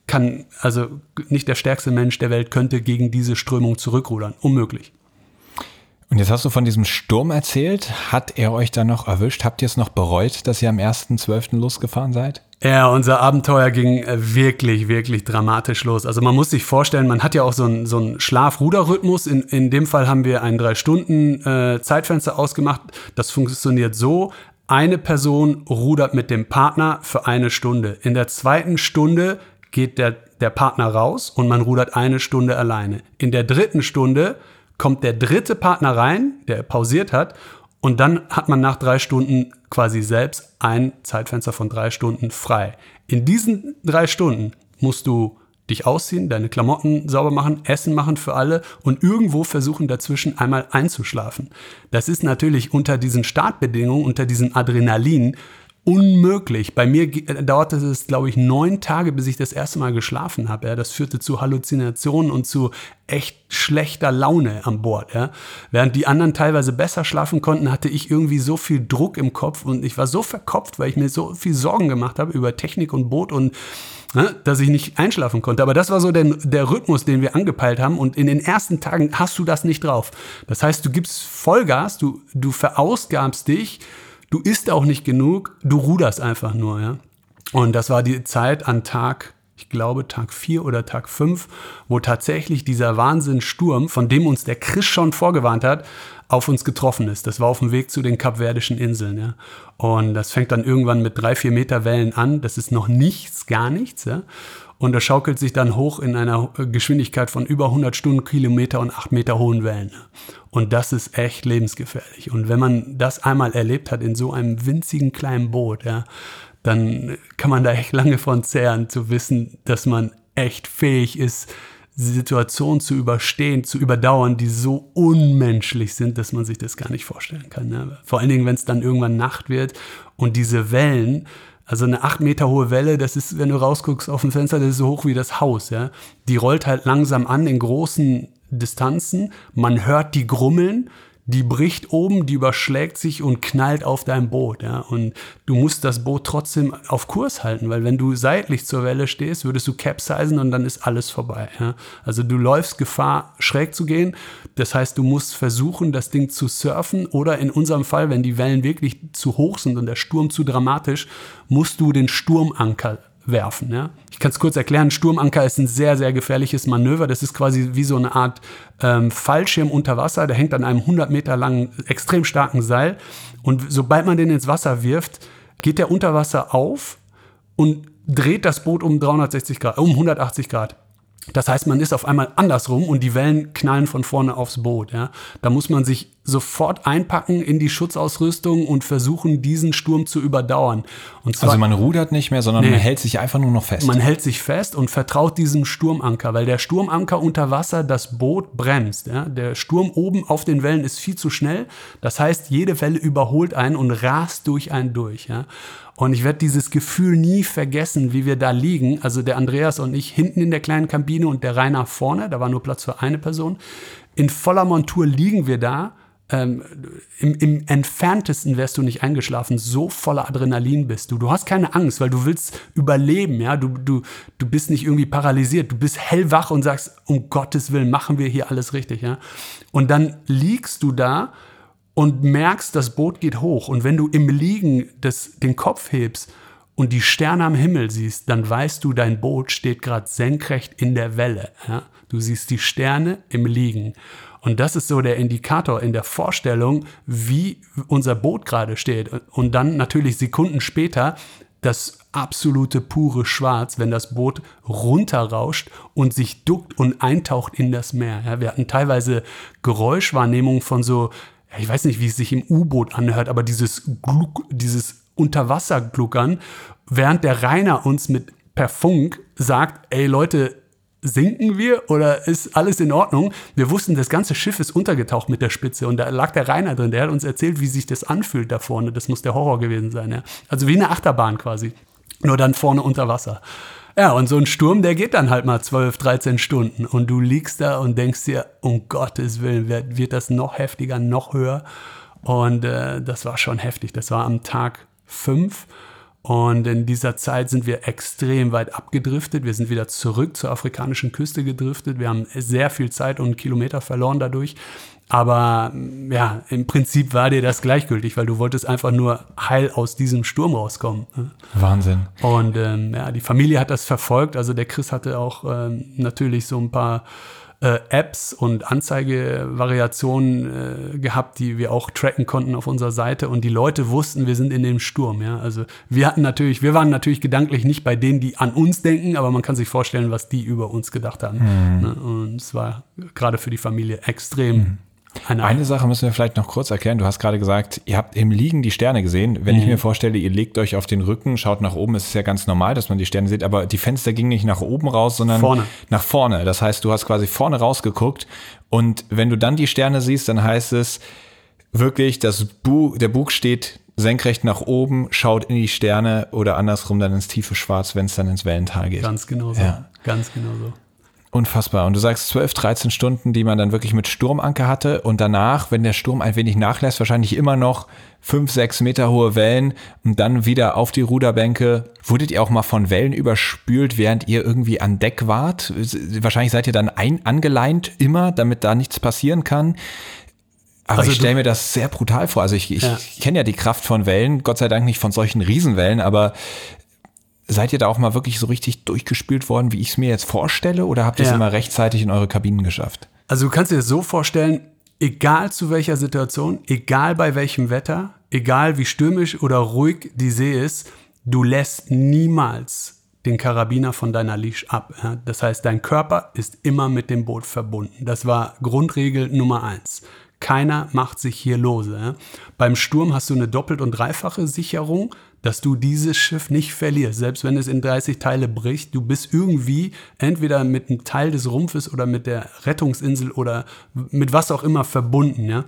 kann, also nicht der stärkste Mensch der Welt könnte gegen diese Strömung zurückrudern. Unmöglich. Und jetzt hast du von diesem Sturm erzählt. Hat er euch dann noch erwischt? Habt ihr es noch bereut, dass ihr am 1.12. losgefahren seid? Ja, unser Abenteuer ging äh, wirklich, wirklich dramatisch los. Also man muss sich vorstellen, man hat ja auch so einen, so einen Schlaf-Ruder-Rhythmus. In, in dem Fall haben wir ein drei Stunden äh, ausgemacht. Das funktioniert so. Eine Person rudert mit dem Partner für eine Stunde. In der zweiten Stunde geht der, der Partner raus und man rudert eine Stunde alleine. In der dritten Stunde kommt der dritte Partner rein, der pausiert hat, und dann hat man nach drei Stunden quasi selbst ein Zeitfenster von drei Stunden frei. In diesen drei Stunden musst du dich ausziehen, deine Klamotten sauber machen, Essen machen für alle und irgendwo versuchen dazwischen einmal einzuschlafen. Das ist natürlich unter diesen Startbedingungen, unter diesem Adrenalin unmöglich. Bei mir dauerte es, glaube ich, neun Tage, bis ich das erste Mal geschlafen habe. Ja. Das führte zu Halluzinationen und zu echt schlechter Laune an Bord. Ja. Während die anderen teilweise besser schlafen konnten, hatte ich irgendwie so viel Druck im Kopf und ich war so verkopft, weil ich mir so viel Sorgen gemacht habe über Technik und Boot und ne, dass ich nicht einschlafen konnte. Aber das war so der, der Rhythmus, den wir angepeilt haben. Und in den ersten Tagen hast du das nicht drauf. Das heißt, du gibst Vollgas, du, du verausgabst dich du isst auch nicht genug, du ruderst einfach nur, ja. Und das war die Zeit an Tag, ich glaube Tag 4 oder Tag 5, wo tatsächlich dieser Wahnsinnssturm, von dem uns der Chris schon vorgewarnt hat, auf uns getroffen ist. Das war auf dem Weg zu den Kapverdischen Inseln. Ja. Und das fängt dann irgendwann mit drei, vier Meter Wellen an. Das ist noch nichts, gar nichts. Ja. Und das schaukelt sich dann hoch in einer Geschwindigkeit von über 100 Stundenkilometer und 8 Meter hohen Wellen. Und das ist echt lebensgefährlich. Und wenn man das einmal erlebt hat in so einem winzigen kleinen Boot, ja, dann kann man da echt lange von zehren, zu wissen, dass man echt fähig ist, Situationen zu überstehen, zu überdauern, die so unmenschlich sind, dass man sich das gar nicht vorstellen kann. Ne? Vor allen Dingen, wenn es dann irgendwann Nacht wird und diese Wellen also eine acht Meter hohe Welle, das ist, wenn du rausguckst auf dem Fenster, das ist so hoch wie das Haus, ja. Die rollt halt langsam an in großen Distanzen. Man hört die grummeln. Die bricht oben, die überschlägt sich und knallt auf dein Boot. Ja? Und du musst das Boot trotzdem auf Kurs halten, weil wenn du seitlich zur Welle stehst, würdest du capsizen und dann ist alles vorbei. Ja? Also du läufst Gefahr, schräg zu gehen. Das heißt, du musst versuchen, das Ding zu surfen oder in unserem Fall, wenn die Wellen wirklich zu hoch sind und der Sturm zu dramatisch, musst du den Sturmanker werfen. Ja? Ich kann es kurz erklären. Sturmanker ist ein sehr, sehr gefährliches Manöver. Das ist quasi wie so eine Art ähm, Fallschirm unter Wasser. Der hängt an einem 100 Meter langen, extrem starken Seil. Und sobald man den ins Wasser wirft, geht der unter Wasser auf und dreht das Boot um 360 Grad, um 180 Grad. Das heißt, man ist auf einmal andersrum und die Wellen knallen von vorne aufs Boot. Ja? Da muss man sich sofort einpacken in die Schutzausrüstung und versuchen, diesen Sturm zu überdauern. Zwar, also man rudert nicht mehr, sondern nee, man hält sich einfach nur noch fest. Man hält sich fest und vertraut diesem Sturmanker, weil der Sturmanker unter Wasser das Boot bremst. Ja? Der Sturm oben auf den Wellen ist viel zu schnell. Das heißt, jede Welle überholt einen und rast durch einen durch. Ja? Und ich werde dieses Gefühl nie vergessen, wie wir da liegen. Also der Andreas und ich hinten in der kleinen Kabine und der Rainer vorne. Da war nur Platz für eine Person. In voller Montur liegen wir da. Ähm, im, im, entferntesten wärst du nicht eingeschlafen, so voller Adrenalin bist du. Du hast keine Angst, weil du willst überleben, ja. Du, du, du bist nicht irgendwie paralysiert, du bist hellwach und sagst, um Gottes Willen machen wir hier alles richtig, ja. Und dann liegst du da und merkst, das Boot geht hoch. Und wenn du im Liegen das, den Kopf hebst und die Sterne am Himmel siehst, dann weißt du, dein Boot steht gerade senkrecht in der Welle. Ja? Du siehst die Sterne im Liegen. Und das ist so der Indikator in der Vorstellung, wie unser Boot gerade steht. Und dann natürlich Sekunden später das absolute pure Schwarz, wenn das Boot runterrauscht und sich duckt und eintaucht in das Meer. Ja, wir hatten teilweise Geräuschwahrnehmung von so ich weiß nicht, wie es sich im U-Boot anhört, aber dieses, Gluck, dieses Unterwassergluckern, während der Rainer uns mit per Funk sagt, ey Leute, sinken wir oder ist alles in Ordnung? Wir wussten, das ganze Schiff ist untergetaucht mit der Spitze und da lag der Rainer drin, der hat uns erzählt, wie sich das anfühlt da vorne. Das muss der Horror gewesen sein. Ja? Also wie eine Achterbahn quasi, nur dann vorne unter Wasser. Ja, und so ein Sturm, der geht dann halt mal 12, 13 Stunden und du liegst da und denkst dir, um Gottes Willen, wird, wird das noch heftiger, noch höher. Und äh, das war schon heftig. Das war am Tag 5. Und in dieser Zeit sind wir extrem weit abgedriftet. Wir sind wieder zurück zur afrikanischen Küste gedriftet. Wir haben sehr viel Zeit und Kilometer verloren dadurch. Aber ja, im Prinzip war dir das gleichgültig, weil du wolltest einfach nur heil aus diesem Sturm rauskommen. Ne? Wahnsinn. Und ähm, ja, die Familie hat das verfolgt. Also der Chris hatte auch ähm, natürlich so ein paar äh, Apps und Anzeigevariationen äh, gehabt, die wir auch tracken konnten auf unserer Seite. Und die Leute wussten, wir sind in dem Sturm. Ja? Also wir hatten natürlich, wir waren natürlich gedanklich nicht bei denen, die an uns denken, aber man kann sich vorstellen, was die über uns gedacht haben. Mhm. Ne? Und es war gerade für die Familie extrem. Mhm eine, Eine Sache müssen wir vielleicht noch kurz erklären. Du hast gerade gesagt, ihr habt im Liegen die Sterne gesehen. Wenn mhm. ich mir vorstelle, ihr legt euch auf den Rücken, schaut nach oben, ist es ja ganz normal, dass man die Sterne sieht, aber die Fenster gingen nicht nach oben raus, sondern vorne. nach vorne. Das heißt, du hast quasi vorne rausgeguckt und wenn du dann die Sterne siehst, dann heißt es wirklich, das Bu der Bug steht senkrecht nach oben, schaut in die Sterne oder andersrum dann ins tiefe Schwarz, wenn es dann ins Wellental geht. Ganz genau so. Ja. Ganz genau so. Unfassbar. Und du sagst 12, 13 Stunden, die man dann wirklich mit Sturmanker hatte und danach, wenn der Sturm ein wenig nachlässt, wahrscheinlich immer noch 5, 6 Meter hohe Wellen und dann wieder auf die Ruderbänke. Wurdet ihr auch mal von Wellen überspült, während ihr irgendwie an Deck wart? Wahrscheinlich seid ihr dann ein, angeleint immer, damit da nichts passieren kann. Aber also ich stelle mir das sehr brutal vor. Also ich, ich ja. kenne ja die Kraft von Wellen, Gott sei Dank nicht von solchen Riesenwellen, aber Seid ihr da auch mal wirklich so richtig durchgespült worden, wie ich es mir jetzt vorstelle, oder habt ihr es ja. immer rechtzeitig in eure Kabinen geschafft? Also du kannst dir das so vorstellen, egal zu welcher Situation, egal bei welchem Wetter, egal wie stürmisch oder ruhig die See ist, du lässt niemals den Karabiner von deiner Leash ab. Das heißt, dein Körper ist immer mit dem Boot verbunden. Das war Grundregel Nummer eins. Keiner macht sich hier lose. Beim Sturm hast du eine doppelt und dreifache Sicherung dass du dieses Schiff nicht verlierst, selbst wenn es in 30 Teile bricht. Du bist irgendwie entweder mit einem Teil des Rumpfes oder mit der Rettungsinsel oder mit was auch immer verbunden, ja.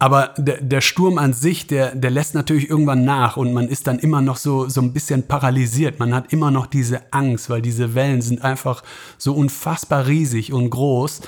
Aber der, der Sturm an sich, der, der lässt natürlich irgendwann nach und man ist dann immer noch so, so ein bisschen paralysiert. Man hat immer noch diese Angst, weil diese Wellen sind einfach so unfassbar riesig und groß.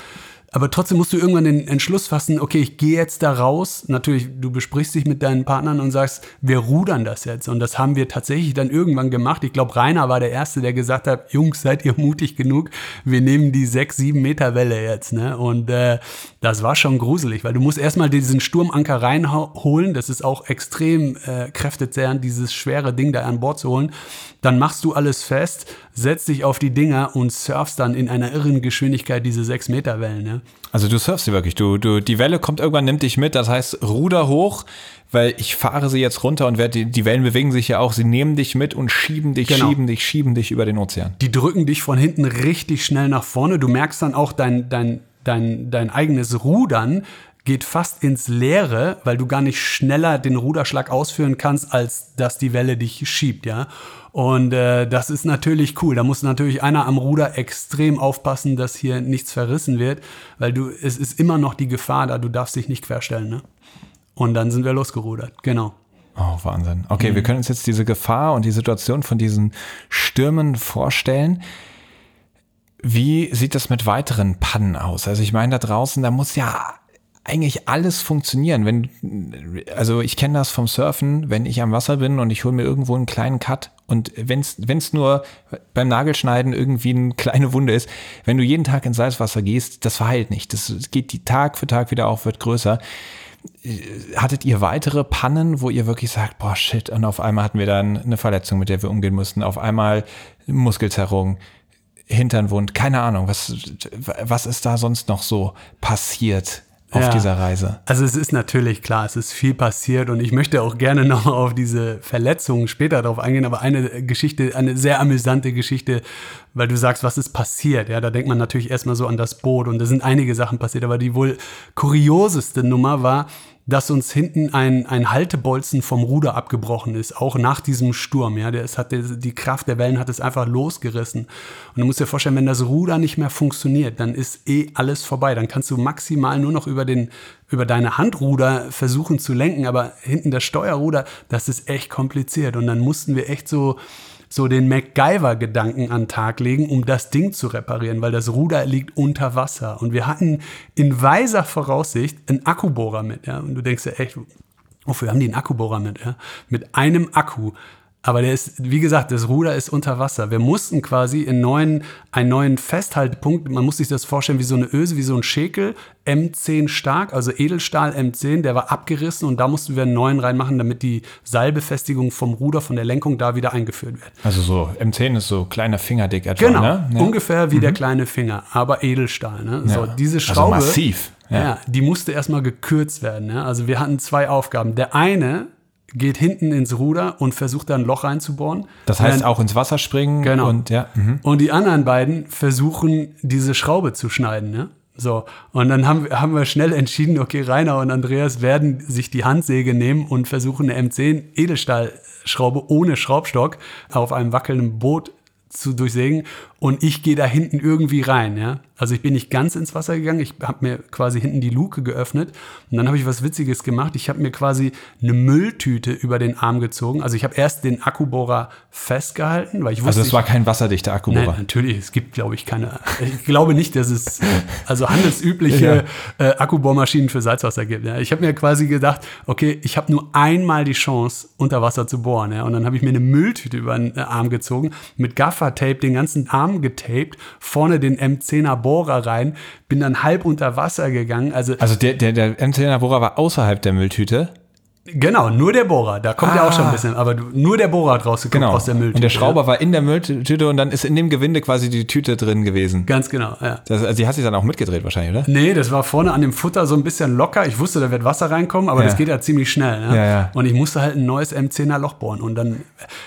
Aber trotzdem musst du irgendwann den Entschluss fassen, okay, ich gehe jetzt da raus. Natürlich, du besprichst dich mit deinen Partnern und sagst, wir rudern das jetzt. Und das haben wir tatsächlich dann irgendwann gemacht. Ich glaube, Rainer war der Erste, der gesagt hat, Jungs, seid ihr mutig genug? Wir nehmen die sechs, sieben Meter Welle jetzt. Ne? Und äh, das war schon gruselig, weil du musst erstmal diesen Sturmanker reinholen. Das ist auch extrem äh, kräftezehrend, dieses schwere Ding da an Bord zu holen. Dann machst du alles fest, setzt dich auf die Dinger und surfst dann in einer irren Geschwindigkeit diese sechs Meter Wellen. Ne? Also du surfst sie wirklich. Du, du, die Welle kommt irgendwann, nimmt dich mit. Das heißt, Ruder hoch, weil ich fahre sie jetzt runter und werde, die, die Wellen bewegen sich ja auch. Sie nehmen dich mit und schieben dich, Genau. schieben dich, schieben dich über den Ozean. Die drücken dich von hinten richtig schnell nach vorne. Du merkst dann auch dein, dein, dein, dein eigenes Rudern geht fast ins Leere, weil du gar nicht schneller den Ruderschlag ausführen kannst, als dass die Welle dich schiebt, ja. Und äh, das ist natürlich cool. Da muss natürlich einer am Ruder extrem aufpassen, dass hier nichts verrissen wird, weil du es ist immer noch die Gefahr da. Du darfst dich nicht querstellen, ne? Und dann sind wir losgerudert, genau. Oh, Wahnsinn. Okay, Mhm. wir können uns jetzt diese Gefahr und die Situation von diesen Stürmen vorstellen. Wie sieht das mit weiteren Pannen aus? Also ich meine, da draußen, da muss ja eigentlich alles funktionieren. Wenn, also ich kenne das vom Surfen, wenn ich am Wasser bin und ich hole mir irgendwo einen kleinen Cut und wenn es nur beim Nagelschneiden irgendwie eine kleine Wunde ist, wenn du jeden Tag ins Salzwasser gehst, das verheilt nicht. Das geht die Tag für Tag wieder auf, wird größer. Hattet ihr weitere Pannen, wo ihr wirklich sagt, boah, shit, und auf einmal hatten wir dann eine Verletzung, mit der wir umgehen mussten, auf einmal Muskelzerrung, Hinternwund, keine Ahnung, was, was ist da sonst noch so passiert auf Ja. dieser Reise? Also es ist natürlich klar, es ist viel passiert und ich möchte auch gerne noch auf diese Verletzungen später darauf eingehen, aber eine Geschichte, eine sehr amüsante Geschichte, weil du sagst, was ist passiert? Ja, da denkt man natürlich erstmal so an das Boot und da sind einige Sachen passiert, aber die wohl kurioseste Nummer war, dass uns hinten ein, ein Haltebolzen vom Ruder abgebrochen ist, auch nach diesem Sturm. Ja, der, es hat, der, die Kraft der Wellen hat es einfach losgerissen. Und du musst dir vorstellen, wenn das Ruder nicht mehr funktioniert, dann ist eh alles vorbei. Dann kannst du maximal nur noch über, den, über deine Handruder versuchen zu lenken, aber hinten das Steuerruder, das ist echt kompliziert. Und dann mussten wir echt so so den MacGyver-Gedanken an den Tag legen, um das Ding zu reparieren, weil das Ruder liegt unter Wasser. Und wir hatten in weiser Voraussicht einen Akkubohrer mit. Ja? Und du denkst ja echt, wofür haben die einen Akkubohrer mit? Ja? Mit einem Akku. Aber der ist, wie gesagt, das Ruder ist unter Wasser. Wir mussten quasi einen neuen, einen neuen Festhaltepunkt, man muss sich das vorstellen wie so eine Öse, wie so ein Schäkel, M10 stark, also Edelstahl M10, der war abgerissen und da mussten wir einen neuen reinmachen, damit die Seilbefestigung vom Ruder, von der Lenkung da wieder eingeführt wird. Also so, M10 ist so kleiner Fingerdick etwa, Genau, ne? Ja. ungefähr wie der kleine Finger, aber Edelstahl. Ne? So, Ja. diese Also Schraube, massiv, ja. Ja. die musste erstmal gekürzt werden. Ne? Also wir hatten zwei Aufgaben. Der eine geht hinten ins Ruder und versucht da ein Loch reinzubohren. Das heißt Während- auch ins Wasser springen Genau. und ja. Mhm. Und die anderen beiden versuchen, diese Schraube zu schneiden. Ne? So, und dann haben, wir- haben wir schnell entschieden, okay, Rainer und Andreas werden sich die Handsäge nehmen und versuchen, eine M10 Edelstahlschraube ohne Schraubstock auf einem wackelnden Boot zu durchsägen. Und ich gehe da hinten irgendwie rein. Ja? Also ich bin nicht ganz ins Wasser gegangen, ich habe mir quasi hinten die Luke geöffnet und dann habe ich was Witziges gemacht. Ich habe mir quasi eine Mülltüte über den Arm gezogen. Also ich habe erst den Akkubohrer festgehalten, weil ich wusste, Also es war kein wasserdichter Nein, Akkubohrer. natürlich, es gibt, glaube ich, keine. Ich glaube nicht, dass es also handelsübliche äh, Akkubohrmaschinen für Salzwasser gibt. Ja. Ich habe mir quasi gedacht, okay, ich habe nur einmal die Chance, unter Wasser zu bohren. Ja. Und dann habe ich mir eine Mülltüte über den äh, Arm gezogen, mit Gaffertape den ganzen Arm getaped, vorne den M10er Bohrer rein, bin dann halb unter Wasser gegangen. Also Also der, der, der M10er Bohrer war außerhalb der Mülltüte. Genau, nur der Bohrer. Da kommt ja auch schon ein bisschen, aber du, nur der Bohrer hat rausgekommen Genau. aus der Mülltüte. und der. Schrauber war in der Mülltüte und dann ist in dem Gewinde quasi die Tüte drin gewesen. Ganz genau, ja. Das, also die hat sich dann auch mitgedreht wahrscheinlich, oder? Nee, das war vorne an dem Futter so ein bisschen locker. Ich wusste, da wird Wasser reinkommen, aber Ja. das geht ja ziemlich schnell. Ne? Ja, ja. Und ich musste halt ein neues M10er Loch bohren. Und dann,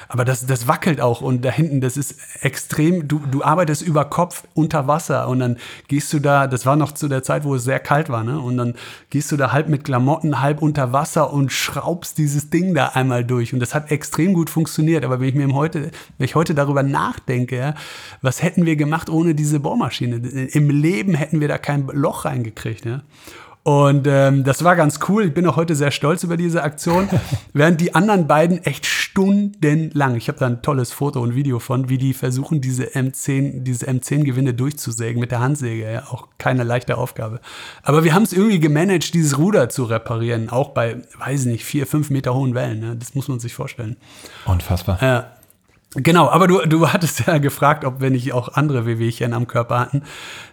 aber das, das wackelt auch. Und da hinten, das ist extrem, du, du arbeitest über Kopf unter Wasser. Und dann gehst du da, das war noch zu der Zeit, wo es sehr kalt war, ne? Und dann gehst du da halb mit Klamotten, halb unter Wasser und schraubst dieses Ding da einmal durch. Und das hat extrem gut funktioniert. Aber wenn ich mir heute, wenn ich heute darüber nachdenke, ja, was hätten wir gemacht ohne diese Bohrmaschine? Im Leben hätten wir da kein Loch reingekriegt, ja. Und ähm, das war ganz cool. Ich bin auch heute sehr stolz über diese Aktion. Während die anderen beiden echt stundenlang, ich habe da ein tolles Foto und Video von, wie die versuchen, diese M10, diese M10-Gewinde durchzusägen mit der Handsäge. Ja, auch keine leichte Aufgabe. Aber wir haben es irgendwie gemanagt, dieses Ruder zu reparieren. Auch bei, weiß nicht, vier, fünf Meter hohen Wellen. Ne? Das muss man sich vorstellen. Unfassbar. Ja. Genau, aber du, du hattest ja gefragt, ob wenn ich auch andere Wehwehchen am Körper hatten.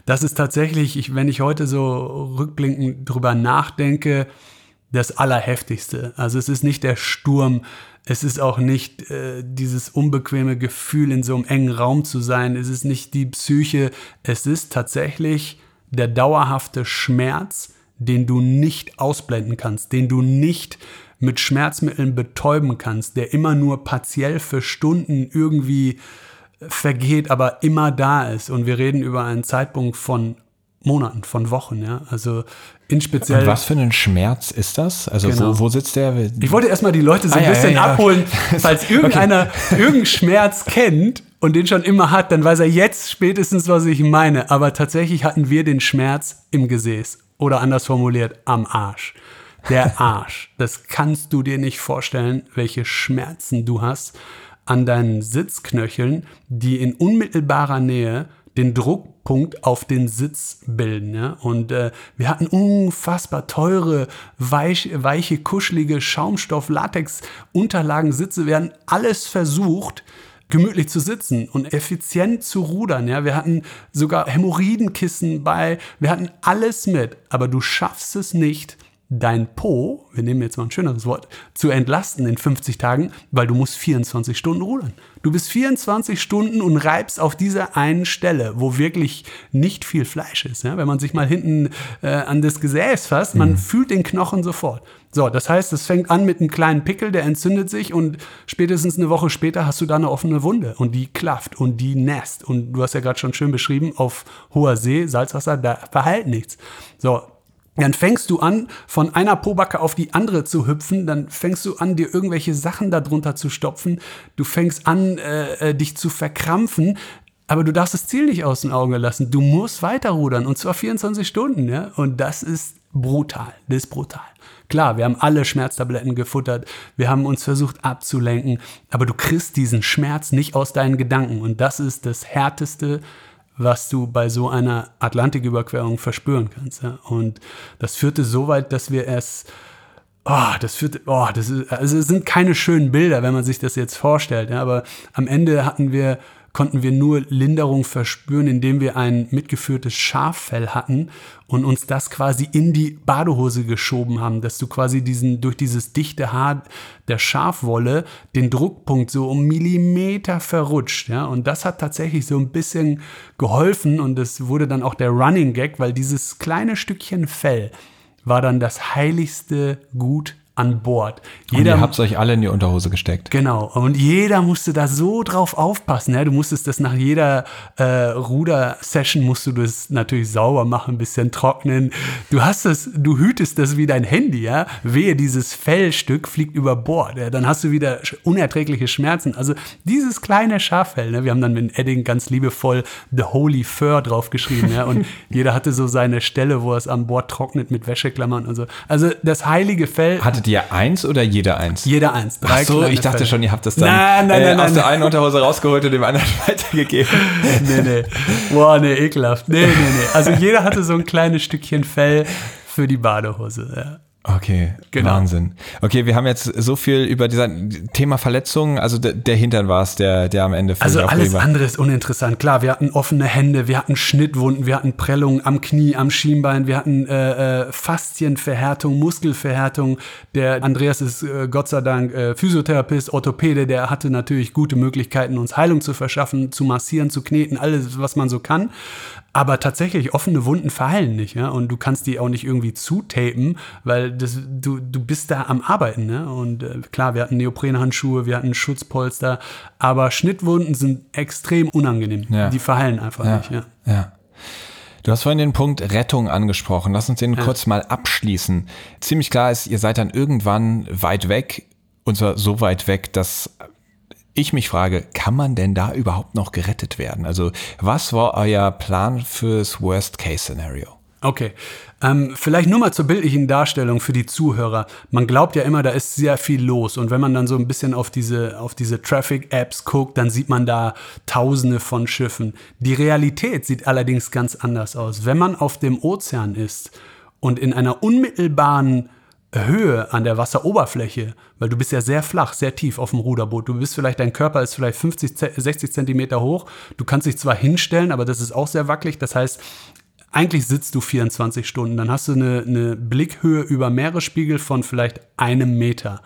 Das ist tatsächlich, ich, wenn ich heute so rückblickend drüber nachdenke, das Allerheftigste. Also es ist nicht der Sturm, es ist auch nicht äh, dieses unbequeme Gefühl, in so einem engen Raum zu sein, es ist nicht die Psyche, es ist tatsächlich der dauerhafte Schmerz, den du nicht ausblenden kannst, den du nicht mit Schmerzmitteln betäuben kannst, der immer nur partiell für Stunden irgendwie vergeht, aber immer da ist. Und wir reden über einen Zeitpunkt von Monaten, von Wochen, ja. Also in speziell. Und was für ein Schmerz ist das? Also genau. wo, wo sitzt der? Ich wollte erstmal die Leute so ein ah, bisschen ja, ja, ja. abholen, falls irgendeiner okay. irgendeinen Schmerz kennt und den schon immer hat, dann weiß er jetzt spätestens, was ich meine. Aber tatsächlich hatten wir den Schmerz im Gesäß oder anders formuliert am Arsch der Arsch. Das kannst du dir nicht vorstellen, welche Schmerzen du hast an deinen Sitzknöcheln, die in unmittelbarer Nähe den Druckpunkt auf den Sitz bilden. Ja? Und äh, wir hatten unfassbar teure, weich, weiche, kuschelige Schaumstoff-Latex-Unterlagen, Sitze. Wir haben alles versucht, gemütlich zu sitzen und effizient zu rudern. Ja, wir hatten sogar Hämorrhoidenkissen bei, wir hatten alles mit, aber du schaffst es nicht, dein Po, wir nehmen jetzt mal ein schöneres Wort, zu entlasten in 50 Tagen, weil du musst 24 Stunden rudern. Du bist 24 Stunden und reibst auf dieser einen Stelle, wo wirklich nicht viel Fleisch ist. Ja? Wenn man sich mal hinten äh, an das Gesäß fasst, man mhm. fühlt den Knochen sofort. So, das heißt, es fängt an mit einem kleinen Pickel, der entzündet sich und spätestens eine Woche später hast du da eine offene Wunde und die klafft und die nässt. Und du hast ja gerade schon schön beschrieben, auf hoher See, Salzwasser, da verhält nichts. So, dann fängst du an, von einer Pobacke auf die andere zu hüpfen, dann fängst du an, dir irgendwelche Sachen darunter zu stopfen, du fängst an, äh, äh dich zu verkrampfen, aber du darfst das Ziel nicht aus den Augen lassen. Du musst weiterrudern und zwar 24 Stunden, ja. Und das ist brutal. Das ist brutal. Klar, wir haben alle Schmerztabletten gefuttert, wir haben uns versucht abzulenken, aber du kriegst diesen Schmerz nicht aus deinen Gedanken und das ist das härteste, was du bei so einer Atlantiküberquerung verspüren kannst. Ja? Und das führte so weit, dass wir es Oh, das führt, oh, das ist, also es sind keine schönen Bilder, wenn man sich das jetzt vorstellt, ja, aber am Ende hatten wir konnten wir nur Linderung verspüren, indem wir ein mitgeführtes Schaffell hatten und uns das quasi in die Badehose geschoben haben, dass du quasi diesen, durch dieses dichte Haar der Schafwolle den Druckpunkt so um Millimeter verrutscht, ja, und das hat tatsächlich so ein bisschen geholfen und das wurde dann auch der Running Gag, weil dieses kleine Stückchen Fell war dann das heiligste Gut an Bord. Jeder, und ihr habt euch alle in die Unterhose gesteckt. Genau. Und jeder musste da so drauf aufpassen. Ja? Du musstest das nach jeder äh, Ruder-Session musst du das natürlich sauber machen, ein bisschen trocknen. Du hast das, du hütest das wie dein Handy, ja. Wehe, dieses Fellstück fliegt über Bord. Ja? Dann hast du wieder unerträgliche Schmerzen. Also dieses kleine Schaffell, ne? wir haben dann mit Edding ganz liebevoll The Holy Fur draufgeschrieben, ja. Und jeder hatte so seine Stelle, wo er es an Bord trocknet mit Wäscheklammern und so. Also das heilige Fell. Hattet ihr eins oder jeder eins? Jeder eins. Drei Ach so, ich dachte Fälle. schon, ihr habt das dann nein, nein, äh, nein, aus der einen Unterhose rausgeholt und dem anderen weitergegeben. nee, nee. Boah, nee, ekelhaft. Nee, nee, nee. Also jeder hatte so ein kleines Stückchen Fell für die Badehose, ja. Okay, genau. Wahnsinn. Okay, wir haben jetzt so viel über dieser Thema Verletzungen, also der, der Hintern war es, der, der am Ende Also alles andere ist uninteressant. Klar, wir hatten offene Hände, wir hatten Schnittwunden, wir hatten Prellungen am Knie, am Schienbein, wir hatten äh, äh, Faszienverhärtung, Muskelverhärtung. Der Andreas ist äh, Gott sei Dank äh, Physiotherapeut, Orthopäde, der hatte natürlich gute Möglichkeiten, uns Heilung zu verschaffen, zu massieren, zu kneten, alles, was man so kann. Aber tatsächlich, offene Wunden verheilen nicht, ja. Und du kannst die auch nicht irgendwie zutapen, weil das, du, du bist da am Arbeiten, ne? Und äh, klar, wir hatten Neoprenhandschuhe, wir hatten Schutzpolster, aber Schnittwunden sind extrem unangenehm. Ja. Die verheilen einfach ja. nicht, ja. Ja. Du hast vorhin den Punkt Rettung angesprochen. Lass uns den ja. kurz mal abschließen. Ziemlich klar ist, ihr seid dann irgendwann weit weg, und zwar so weit weg, dass ich mich frage, kann man denn da überhaupt noch gerettet werden? Also was war euer Plan fürs Worst-Case-Szenario? Okay, ähm, vielleicht nur mal zur bildlichen Darstellung für die Zuhörer. Man glaubt ja immer, da ist sehr viel los und wenn man dann so ein bisschen auf diese, auf diese Traffic-Apps guckt, dann sieht man da Tausende von Schiffen. Die Realität sieht allerdings ganz anders aus. Wenn man auf dem Ozean ist und in einer unmittelbaren Höhe an der Wasseroberfläche, weil du bist ja sehr flach, sehr tief auf dem Ruderboot. Du bist vielleicht, dein Körper ist vielleicht 50, 60 Zentimeter hoch. Du kannst dich zwar hinstellen, aber das ist auch sehr wackelig. Das heißt, eigentlich sitzt du 24 Stunden, dann hast du eine, eine Blickhöhe über Meeresspiegel von vielleicht einem Meter.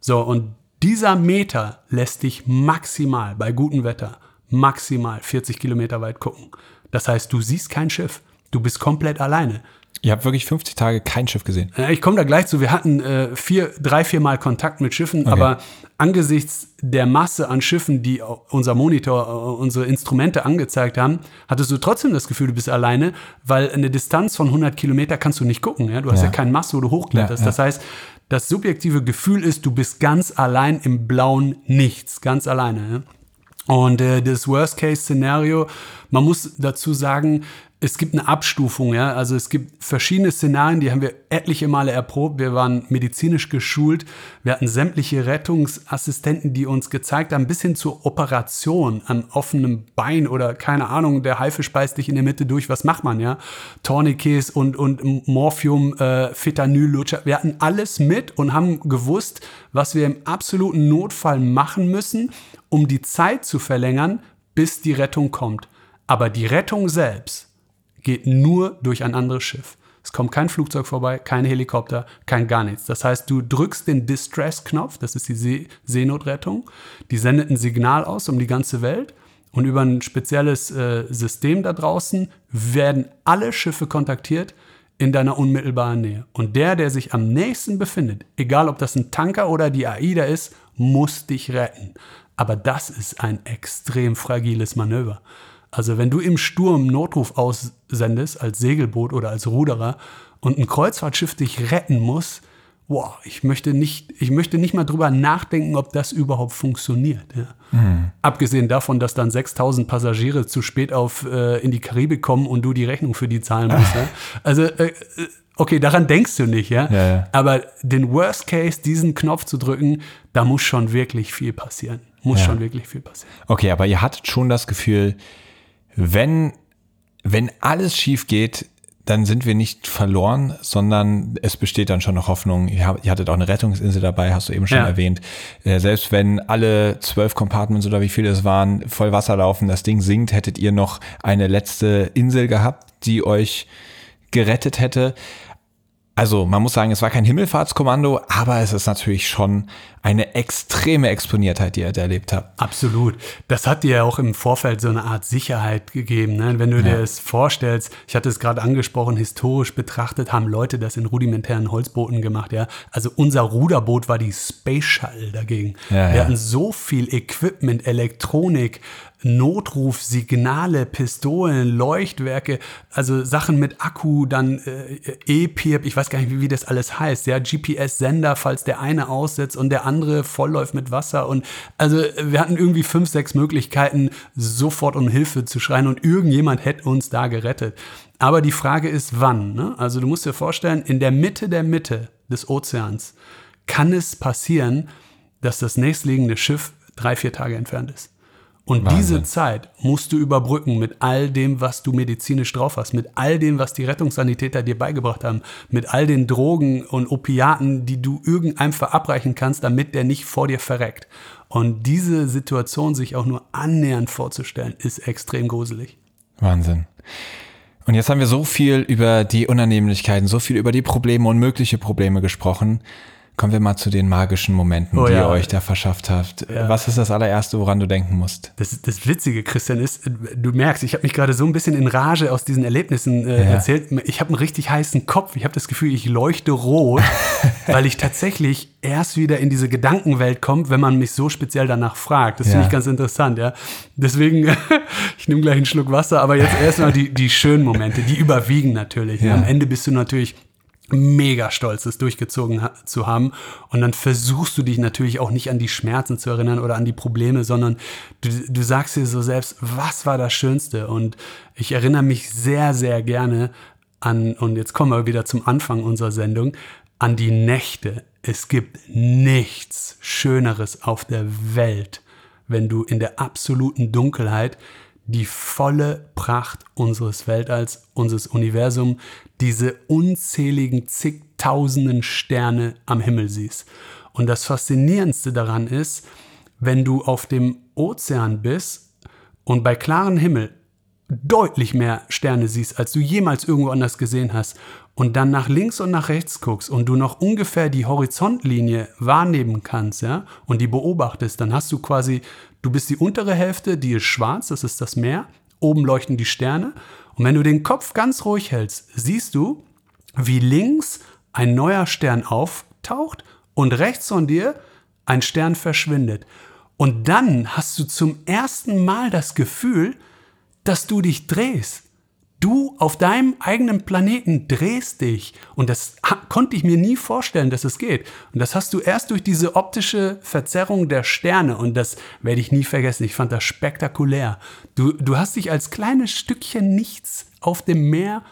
So, und dieser Meter lässt dich maximal, bei gutem Wetter, maximal 40 Kilometer weit gucken. Das heißt, du siehst kein Schiff. Du bist komplett alleine. Ihr habt wirklich 50 Tage kein Schiff gesehen. Ich komme da gleich zu. Wir hatten äh, vier, drei, vier Mal Kontakt mit Schiffen, okay. aber angesichts der Masse an Schiffen, die unser Monitor, äh, unsere Instrumente angezeigt haben, hattest du trotzdem das Gefühl, du bist alleine, weil eine Distanz von 100 Kilometer kannst du nicht gucken. Ja? Du hast ja, ja keinen Mast, wo du hochkletterst. Ja. Das heißt, das subjektive Gefühl ist, du bist ganz allein im blauen Nichts, ganz alleine. Und äh, das Worst-Case-Szenario, man muss dazu sagen, es gibt eine Abstufung, ja. Also es gibt verschiedene Szenarien, die haben wir etliche Male erprobt. Wir waren medizinisch geschult. Wir hatten sämtliche Rettungsassistenten, die uns gezeigt haben, bis hin zur Operation am offenen Bein oder keine Ahnung, der Haifisch beißt dich in der Mitte durch. Was macht man, ja? Tourniquets und, und Morphium, äh, Fetanyl. Wir hatten alles mit und haben gewusst, was wir im absoluten Notfall machen müssen, um die Zeit zu verlängern, bis die Rettung kommt. Aber die Rettung selbst geht nur durch ein anderes Schiff. Es kommt kein Flugzeug vorbei, kein Helikopter, kein gar nichts. Das heißt, du drückst den Distress-Knopf, das ist die See Seenotrettung, die sendet ein Signal aus um die ganze Welt und über ein spezielles äh, System da draußen werden alle Schiffe kontaktiert in deiner unmittelbaren Nähe. Und der, der sich am nächsten befindet, egal ob das ein Tanker oder die AIDA ist, muss dich retten. Aber das ist ein extrem fragiles Manöver. Also wenn du im Sturm Notruf aussendest als Segelboot oder als Ruderer und ein Kreuzfahrtschiff dich retten muss, boah, ich möchte nicht, ich möchte nicht mal drüber nachdenken, ob das überhaupt funktioniert. Ja. Mhm. Abgesehen davon, dass dann 6000 Passagiere zu spät auf, äh, in die Karibik kommen und du die Rechnung für die zahlen musst. ja. Also, äh, okay, daran denkst du nicht? Ja, ja? Aber den Worst Case, diesen Knopf zu drücken, da muss schon wirklich viel passieren. Muss schon wirklich viel passieren. Okay, aber ihr hattet schon das Gefühl, wenn, wenn alles schief geht, dann sind wir nicht verloren, sondern es besteht dann schon noch Hoffnung. Ihr, hattet auch eine Rettungsinsel dabei, hast du eben schon ja. erwähnt. Äh, selbst wenn alle zwölf Compartments oder wie viele es waren, voll Wasser laufen, das Ding sinkt, hättet ihr noch eine letzte Insel gehabt, die euch gerettet hätte. Also man muss sagen, es war kein Himmelfahrtskommando, aber es ist natürlich schon eine extreme Exponiertheit, die ihr da erlebt habt. Absolut. Das hat dir ja auch im Vorfeld so eine Art Sicherheit gegeben. Ne? Wenn du ja. dir das vorstellst, ich hatte es gerade angesprochen, historisch betrachtet haben Leute das in rudimentären Holzbooten gemacht. Ja? Also unser Ruderboot war die Space Shuttle dagegen. Ja, Wir hatten so viel Equipment, Elektronik, Notrufsignale, Pistolen, Leuchtwerke, also Sachen mit Akku, dann äh, E-PIRP, ich weiß gar nicht, wie, wie das alles heißt, ja, GPS-Sender, falls der eine aussetzt und der andere vollläuft mit Wasser und also wir hatten irgendwie fünf, sechs Möglichkeiten, sofort um Hilfe zu schreien und irgendjemand hätte uns da gerettet. Aber die Frage ist, wann? Ne? Also du musst dir vorstellen, in der Mitte der Mitte des Ozeans kann es passieren, dass das nächstliegende Schiff drei, vier Tage entfernt ist. Und Wahnsinn. diese Zeit musst du überbrücken mit all dem, was du medizinisch drauf hast, mit all dem, was die Rettungssanitäter dir beigebracht haben, mit all den Drogen und Opiaten, die du irgendeinem verabreichen kannst, damit der nicht vor dir verreckt. Und diese Situation sich auch nur annähernd vorzustellen, ist extrem gruselig. Wahnsinn. Und jetzt haben wir so viel über die Unannehmlichkeiten, so viel über die Probleme und mögliche Probleme gesprochen. Kommen wir mal zu den magischen Momenten, oh, die ja. ihr euch da verschafft habt. Ja. Was ist das allererste, woran du denken musst? Das, das Witzige, Christian, ist, du merkst, ich habe mich gerade so ein bisschen in Rage aus diesen Erlebnissen äh, ja. erzählt. Ich habe einen richtig heißen Kopf. Ich habe das Gefühl, ich leuchte rot, weil ich tatsächlich erst wieder in diese Gedankenwelt komme, wenn man mich so speziell danach fragt. Das finde ich ganz interessant, ja. Deswegen, ich nehme gleich einen Schluck Wasser, aber jetzt erstmal die, die schönen Momente, die überwiegen natürlich. Am Ende bist du natürlich mega stolz, das durchgezogen ha zu haben. Und dann versuchst du dich natürlich auch nicht an die Schmerzen zu erinnern oder an die Probleme, sondern du, du sagst dir so selbst, was war das Schönste? Und ich erinnere mich sehr, sehr gerne an, und jetzt kommen wir wieder zum Anfang unserer Sendung, an die Nächte. Es gibt nichts Schöneres auf der Welt, wenn du in der absoluten Dunkelheit die volle Pracht unseres Weltalls, unseres Universums, diese unzähligen zigtausenden Sterne am Himmel siehst. Und das Faszinierendste daran ist, wenn du auf dem Ozean bist und bei klarem Himmel deutlich mehr Sterne siehst, als du jemals irgendwo anders gesehen hast, und dann nach links und nach rechts guckst und du noch ungefähr die Horizontlinie wahrnehmen kannst, ja, und die beobachtest, dann hast du quasi, du bist die untere Hälfte, die ist schwarz, das ist das Meer, oben leuchten die Sterne, und wenn du den Kopf ganz ruhig hältst, siehst du, wie links ein neuer Stern auftaucht und rechts von dir ein Stern verschwindet. Und dann hast du zum ersten Mal das Gefühl, dass du dich drehst. Du auf deinem eigenen Planeten drehst dich. Und das konnte ich mir nie vorstellen, dass es geht. Und das hast du erst durch diese optische Verzerrung der Sterne. Und das werde ich nie vergessen. Ich fand das spektakulär. Du, du hast dich als kleines Stückchen nichts auf dem Meer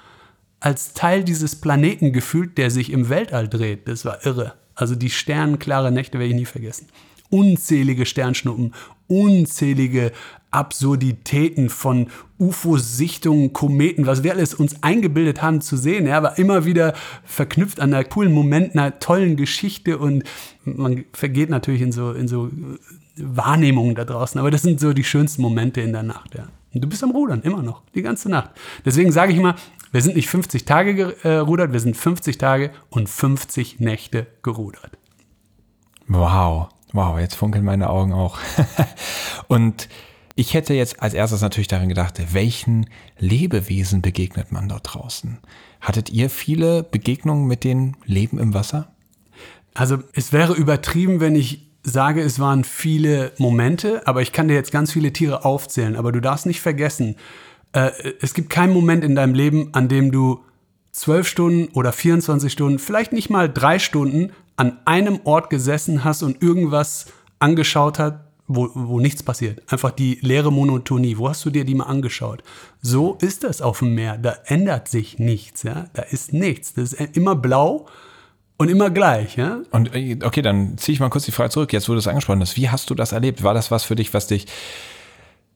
als Teil dieses Planeten gefühlt, der sich im Weltall dreht. Das war irre. Also die sternenklare Nächte werde ich nie vergessen. Unzählige Sternschnuppen, unzählige Absurditäten von UFO-Sichtungen, Kometen, was wir alles uns eingebildet haben zu sehen, ja, aber immer wieder verknüpft an einer coolen Moment, einer tollen Geschichte und man vergeht natürlich in so, in so Wahrnehmungen da draußen, aber das sind so die schönsten Momente in der Nacht, ja. Und du bist am Rudern, immer noch, die ganze Nacht. Deswegen sage ich immer, wir sind nicht 50 Tage gerudert, wir sind 50 Tage und 50 Nächte gerudert. Wow, wow, jetzt funkeln meine Augen auch. und ich hätte jetzt als erstes natürlich daran gedacht, welchen Lebewesen begegnet man dort draußen? Hattet ihr viele Begegnungen mit den Leben im Wasser? Also es wäre übertrieben, wenn ich sage, es waren viele Momente, aber ich kann dir jetzt ganz viele Tiere aufzählen. Aber du darfst nicht vergessen, äh, es gibt keinen Moment in deinem Leben, an dem du zwölf Stunden oder 24 Stunden, vielleicht nicht mal drei Stunden an einem Ort gesessen hast und irgendwas angeschaut hat, wo, wo nichts passiert. Einfach die leere Monotonie. Wo hast du dir die mal angeschaut? So ist das auf dem Meer. Da ändert sich nichts. Ja? Da ist nichts. Das ist immer blau und immer gleich, ja? Und äh, okay, dann ziehe ich mal kurz die Frage zurück. Jetzt, wo du es angesprochen hast, wie hast du das erlebt? War das was für dich, was dich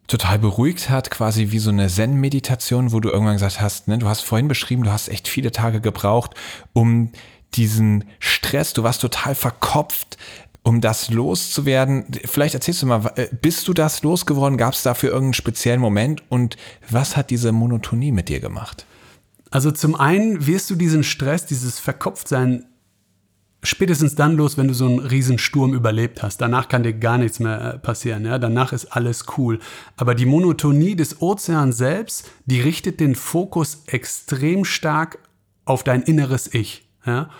total beruhigt hat, quasi wie so eine Zen-Meditation, wo du irgendwann gesagt hast, ne, du hast vorhin beschrieben, du hast echt viele Tage gebraucht, um diesen Stress, du warst total verkopft, um das loszuwerden. Vielleicht erzählst du mal, äh, bist du das losgeworden? Gab es dafür irgendeinen speziellen Moment? Und was hat diese Monotonie mit dir gemacht? Also zum einen wirst du diesen Stress, dieses Verkopftsein spätestens dann los, wenn du so einen riesen Sturm überlebt hast. Danach kann dir gar nichts mehr äh, passieren. Ja? Danach ist alles cool. Aber die Monotonie des Ozeans selbst, die richtet den Fokus extrem stark auf dein inneres Ich. Ja?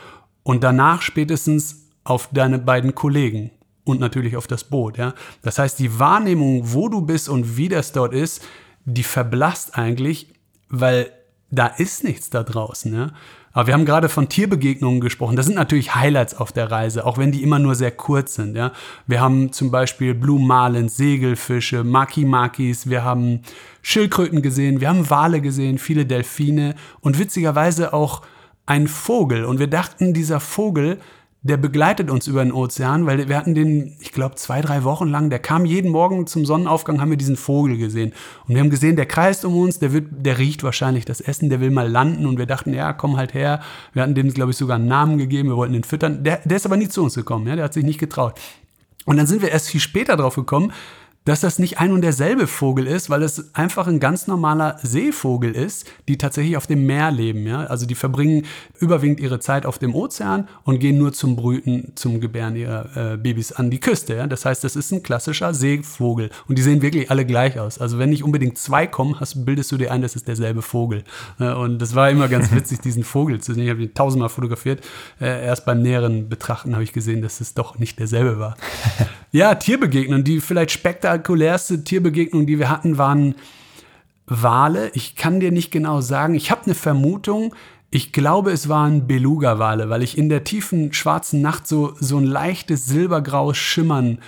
Und danach spätestens auf deine beiden Kollegen und natürlich auf das Boot. Ja? Das heißt, die Wahrnehmung, wo du bist und wie das dort ist, die verblasst eigentlich, weil da ist nichts da draußen. Ja? Aber wir haben gerade von Tierbegegnungen gesprochen. Das sind natürlich Highlights auf der Reise, auch wenn die immer nur sehr kurz sind. Ja? Wir haben zum Beispiel Blue Marlins, Segelfische, Maki-Makis, wir haben Schildkröten gesehen, wir haben Wale gesehen, viele Delfine und witzigerweise auch ein Vogel. Und wir dachten, dieser Vogel der begleitet uns über den Ozean, weil wir hatten den, ich glaube, zwei, drei Wochen lang, der kam jeden Morgen zum Sonnenaufgang, haben wir diesen Vogel gesehen. Und wir haben gesehen, der kreist um uns, der, wird, der riecht wahrscheinlich das Essen, der will mal landen. Und wir dachten, ja, komm halt her. Wir hatten dem, glaube ich, sogar einen Namen gegeben, wir wollten den füttern. Der, der ist aber nie zu uns gekommen, ja, der hat sich nicht getraut. Und dann sind wir erst viel später drauf gekommen, dass das nicht ein und derselbe Vogel ist, weil es einfach ein ganz normaler Seevogel ist, die tatsächlich auf dem Meer leben. Ja? Also die verbringen überwiegend ihre Zeit auf dem Ozean und gehen nur zum Brüten, zum Gebären ihrer äh, Babys an die Küste. Ja? Das heißt, das ist ein klassischer Seevogel und die sehen wirklich alle gleich aus. Also wenn nicht unbedingt zwei kommen, hast, bildest du dir ein, das ist derselbe Vogel. Äh, und das war immer ganz witzig, diesen Vogel zu sehen. Ich habe ihn tausendmal fotografiert. Äh, erst beim näheren Betrachten habe ich gesehen, dass es doch nicht derselbe war. ja, Tierbegegnungen, die vielleicht spektakulär spektakulärste Tierbegegnung, die wir hatten, waren Wale. Ich kann dir nicht genau sagen. Ich habe eine Vermutung. Ich glaube, es waren Beluga-Wale, weil ich in der tiefen schwarzen Nacht so, so ein leichtes silbergraues Schimmern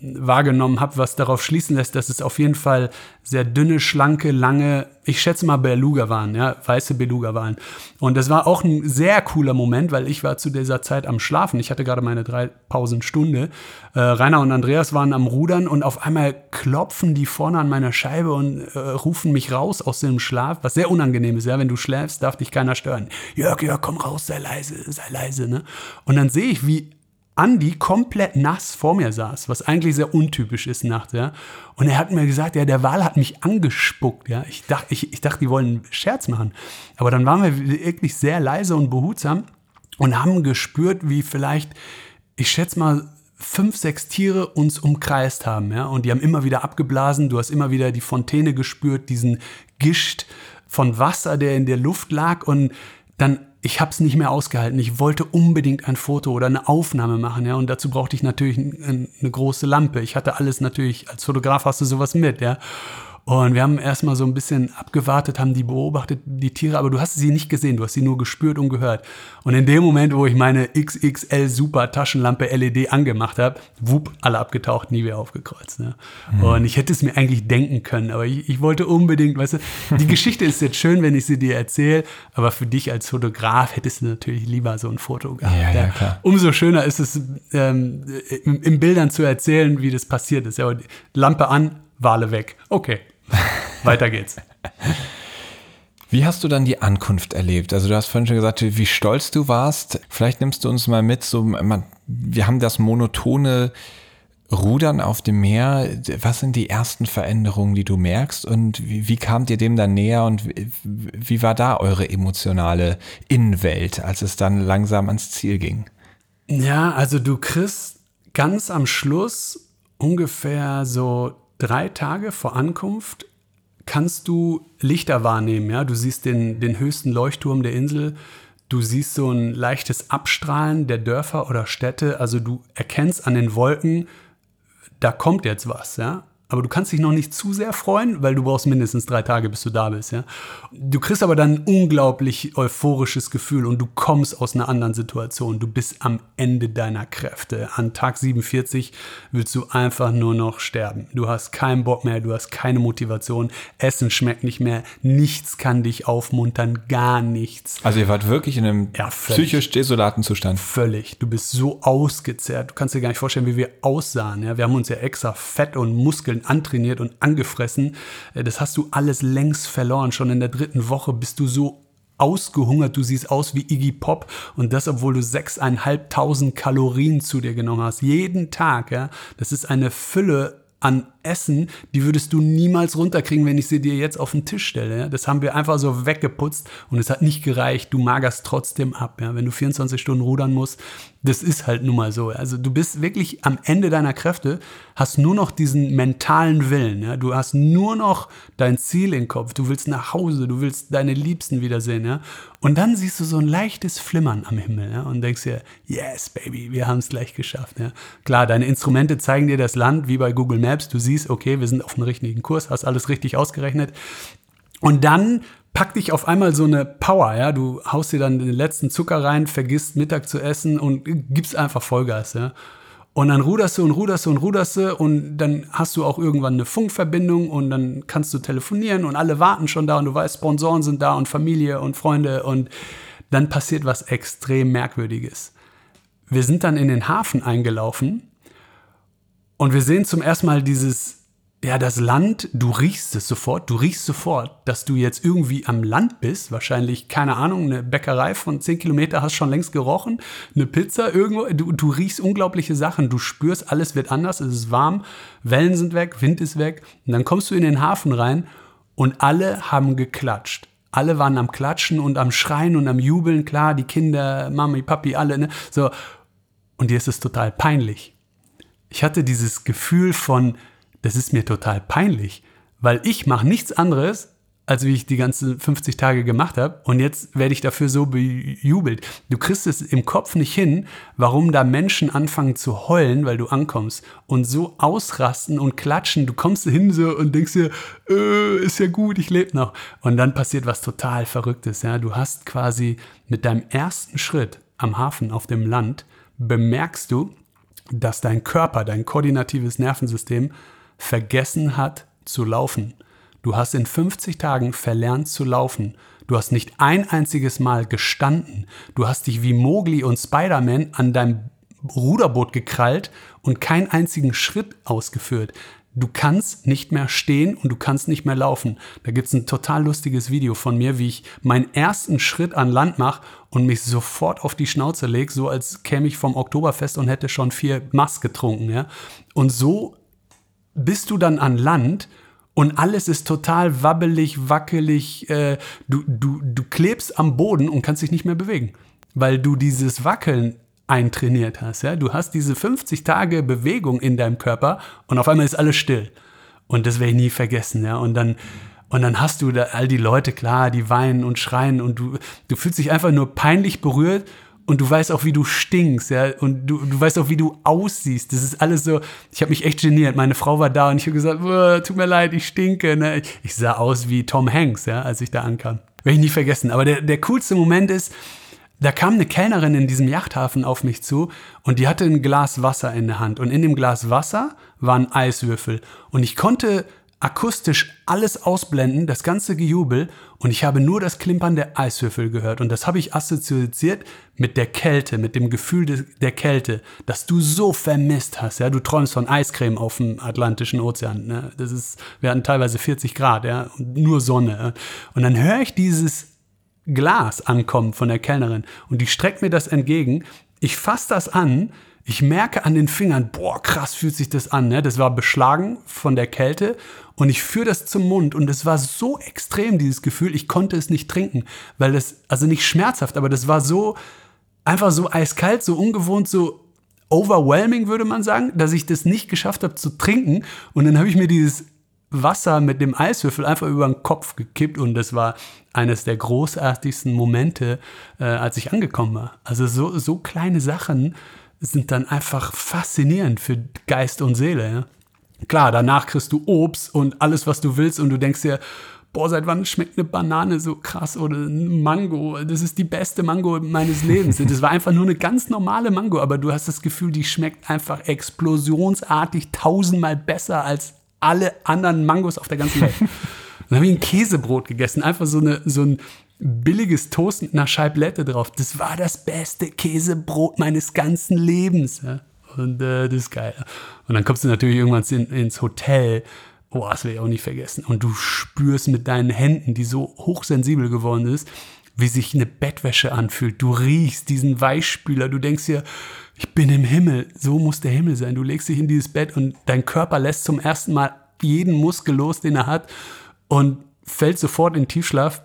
wahrgenommen habe, was darauf schließen lässt, dass es auf jeden Fall sehr dünne, schlanke, lange, ich schätze mal Beluga waren, ja, weiße Beluga waren. Und das war auch ein sehr cooler Moment, weil ich war zu dieser Zeit am Schlafen. Ich hatte gerade meine drei Pausenstunde. Äh, Rainer und Andreas waren am Rudern und auf einmal klopfen die vorne an meiner Scheibe und äh, rufen mich raus aus dem Schlaf, was sehr unangenehm ist, ja, wenn du schläfst, darf dich keiner stören. Jörg, Jörg, komm raus, sei leise, sei leise, ne? Und dann sehe ich, wie Andi komplett nass vor mir saß, was eigentlich sehr untypisch ist nachts, ja. Und er hat mir gesagt, ja, der Wal hat mich angespuckt, ja. Ich dachte, ich, ich dachte, die wollen einen Scherz machen. Aber dann waren wir wirklich sehr leise und behutsam und haben gespürt, wie vielleicht, ich schätze mal, fünf, sechs Tiere uns umkreist haben, ja. Und die haben immer wieder abgeblasen. Du hast immer wieder die Fontäne gespürt, diesen Gischt von Wasser, der in der Luft lag. Und dann ich habe es nicht mehr ausgehalten. Ich wollte unbedingt ein Foto oder eine Aufnahme machen, ja. Und dazu brauchte ich natürlich eine große Lampe. Ich hatte alles natürlich, als Fotograf hast du sowas mit, ja. Und wir haben erstmal so ein bisschen abgewartet, haben die beobachtet, die Tiere, aber du hast sie nicht gesehen, du hast sie nur gespürt und gehört. Und in dem Moment, wo ich meine XXL Super Taschenlampe LED angemacht habe, wupp, alle abgetaucht, nie wieder aufgekreuzt. Ne? Mhm. Und ich hätte es mir eigentlich denken können, aber ich, ich wollte unbedingt, weißt du, die Geschichte ist jetzt schön, wenn ich sie dir erzähle, aber für dich als Fotograf hättest du natürlich lieber so ein Foto gehabt. Ja, ja, klar. Umso schöner ist es, ähm, in, in Bildern zu erzählen, wie das passiert ist. Ja, Lampe an, Wale weg. Okay, weiter geht's. Wie hast du dann die Ankunft erlebt? Also du hast vorhin schon gesagt, wie stolz du warst. Vielleicht nimmst du uns mal mit. So, man, wir haben das monotone Rudern auf dem Meer. Was sind die ersten Veränderungen, die du merkst? Und wie, wie kamt ihr dem dann näher? Und wie, wie war da eure emotionale Innenwelt, als es dann langsam ans Ziel ging? Ja, also du kriegst ganz am Schluss ungefähr so drei Tage vor Ankunft kannst du Lichter wahrnehmen. Ja? Du siehst den, den höchsten Leuchtturm der Insel, du siehst so ein leichtes Abstrahlen der Dörfer oder Städte. Also du erkennst an den Wolken, da kommt jetzt was. Ja? Aber du kannst dich noch nicht zu sehr freuen, weil du brauchst mindestens drei Tage, bis du da bist. Ja? Du kriegst aber dann ein unglaublich euphorisches Gefühl und du kommst aus einer anderen Situation. Du bist am Ende deiner Kräfte. An Tag 47 willst du einfach nur noch sterben. Du hast keinen Bock mehr, du hast keine Motivation. Essen schmeckt nicht mehr. Nichts kann dich aufmuntern, gar nichts. Also ihr wart wirklich in einem ja, psychisch desolaten Zustand. Völlig. Du bist so ausgezehrt. Du kannst dir gar nicht vorstellen, wie wir aussahen. Ja? Wir haben uns ja extra Fett und Muskeln Muskeln antrainiert und angefressen. Äh, das hast du alles längst verloren. Schon in der dritten Woche bist du so ausgehungert, du siehst aus wie Iggy Pop und das, obwohl du sechseinhalbtausend Kalorien zu dir genommen hast. Jeden Tag, ja. Das ist eine Fülle an Essen, die würdest du niemals runterkriegen, wenn ich sie dir jetzt auf den Tisch stelle. Das haben wir einfach so weggeputzt und es hat nicht gereicht. Du magerst trotzdem ab, ja? wenn du 24 Stunden rudern musst. Das ist halt nun mal so. Also du bist wirklich am Ende deiner Kräfte, hast nur noch diesen mentalen Willen. Ja? Du hast nur noch dein Ziel im Kopf. Du willst nach Hause, du willst deine Liebsten wiedersehen. Ja? Und dann siehst du so ein leichtes Flimmern am Himmel ja? und denkst dir, yes, Baby, wir haben es gleich geschafft. Klar, deine Instrumente zeigen dir das Land, wie bei Google Maps. Du siehst, siehst, okay, wir sind auf dem richtigen Kurs, hast alles richtig ausgerechnet. Und dann packt dich auf einmal so eine Power, ja. Du haust dir dann den letzten Zucker rein, vergisst Mittag zu essen und gibst einfach Vollgas, ja. Und dann ruderst du und ruderst du und ruderst du und dann hast du auch irgendwann eine Funkverbindung und dann kannst du telefonieren und alle warten schon da und du weißt, Sponsoren sind da und Familie und Freunde und dann passiert was extrem Merkwürdiges. Wir sind dann in den Hafen eingelaufen und wir sehen zum ersten Mal dieses, ja, das Land, du riechst es sofort, du riechst sofort, dass du jetzt irgendwie am Land bist. Wahrscheinlich, keine Ahnung, eine Bäckerei von 10 Kilometer hast schon längst gerochen, eine Pizza irgendwo, du, du riechst unglaubliche Sachen, du spürst, alles wird anders, es ist warm, Wellen sind weg, Wind ist weg. Und dann kommst du in den Hafen rein und alle haben geklatscht. Alle waren am Klatschen und am Schreien und am Jubeln, klar, die Kinder, Mami, Papi, alle, ne? So. Und dir ist es total peinlich ich hatte dieses Gefühl von, das ist mir total peinlich, weil ich mache nichts anderes, als wie ich die ganzen 50 Tage gemacht habe. Und jetzt werde ich dafür so bejubelt. Du kriegst es im Kopf nicht hin, warum da Menschen anfangen zu heulen, weil du ankommst und so ausrasten und klatschen. Du kommst hin so und denkst dir, äh, ist ja gut, ich lebe noch. Und dann passiert was total Verrücktes. Ja? Du hast quasi mit deinem ersten Schritt am Hafen auf dem Land, bemerkst du, dass dein Körper, dein koordinatives Nervensystem vergessen hat zu laufen. Du hast in 50 Tagen verlernt zu laufen. Du hast nicht ein einziges Mal gestanden. Du hast dich wie Mowgli und Spider-Man an deinem Ruderboot gekrallt und keinen einzigen Schritt ausgeführt. Du kannst nicht mehr stehen und du kannst nicht mehr laufen. Da gibt es ein total lustiges Video von mir, wie ich meinen ersten Schritt an Land mache und mich sofort auf die Schnauze lege, so als käme ich vom Oktoberfest und hätte schon vier Mass getrunken. Ja? Und so bist du dann an Land und alles ist total wabbelig, wackelig. Äh, du, du, du klebst am Boden und kannst dich nicht mehr bewegen, weil du dieses Wackeln eintrainiert hast. Ja? Du hast diese 50 Tage Bewegung in deinem Körper und auf einmal ist alles still. Und das werde ich nie vergessen. Ja? Und dann und dann hast du da all die Leute, klar, die weinen und schreien und du, du fühlst dich einfach nur peinlich berührt und du weißt auch, wie du stinkst, ja, und du, du weißt auch, wie du aussiehst. Das ist alles so, ich habe mich echt geniert. Meine Frau war da und ich habe gesagt, tut mir leid, ich stinke. Ne? Ich sah aus wie Tom Hanks, ja, als ich da ankam. Werde ich nie vergessen. Aber der, der coolste Moment ist, da kam eine Kellnerin in diesem Yachthafen auf mich zu und die hatte ein Glas Wasser in der Hand. Und in dem Glas Wasser waren Eiswürfel. Und ich konnte akustisch alles ausblenden, das ganze Gejubel und ich habe nur das Klimpern der Eiswürfel gehört und das habe ich assoziiert mit der Kälte, mit dem Gefühl de, der Kälte, dass du so vermisst hast, ja, du träumst von Eiscreme auf dem Atlantischen Ozean, ne? das ist, wir hatten teilweise 40 Grad, ja, und nur Sonne und dann höre ich dieses Glas ankommen von der Kellnerin und die streckt mir das entgegen, ich fasse das an, ich merke an den Fingern, boah, krass fühlt sich das an. Ne? Das war beschlagen von der Kälte und ich führe das zum Mund und es war so extrem, dieses Gefühl, ich konnte es nicht trinken, weil das, also nicht schmerzhaft, aber das war so, einfach so eiskalt, so ungewohnt, so overwhelming, würde man sagen, dass ich das nicht geschafft habe zu trinken und dann habe ich mir dieses Wasser mit dem Eiswürfel einfach über den Kopf gekippt und das war eines der großartigsten Momente, äh, als ich angekommen war. Also so, so kleine Sachen, sind dann einfach faszinierend für Geist und Seele. Ja? Klar, danach kriegst du Obst und alles, was du willst und du denkst dir, boah, seit wann schmeckt eine Banane so krass oder ein Mango? Das ist die beste Mango meines Lebens. Das war einfach nur eine ganz normale Mango, aber du hast das Gefühl, die schmeckt einfach explosionsartig tausendmal besser als alle anderen Mangos auf der ganzen Welt. Dann habe ich ein Käsebrot gegessen, einfach so, eine, so ein billiges Toast mit einer Scheiblette drauf. Das war das beste Käsebrot meines ganzen Lebens. Ja? Und äh, das ist geil. Und dann kommst du natürlich irgendwann in, ins Hotel. Oh, das will ich auch nicht vergessen. Und du spürst mit deinen Händen, die so hochsensibel geworden ist, wie sich eine Bettwäsche anfühlt. Du riechst diesen Weichspüler. Du denkst dir, ich bin im Himmel. So muss der Himmel sein. Du legst dich in dieses Bett und dein Körper lässt zum ersten Mal jeden Muskel los, den er hat und fällt sofort in Tiefschlaf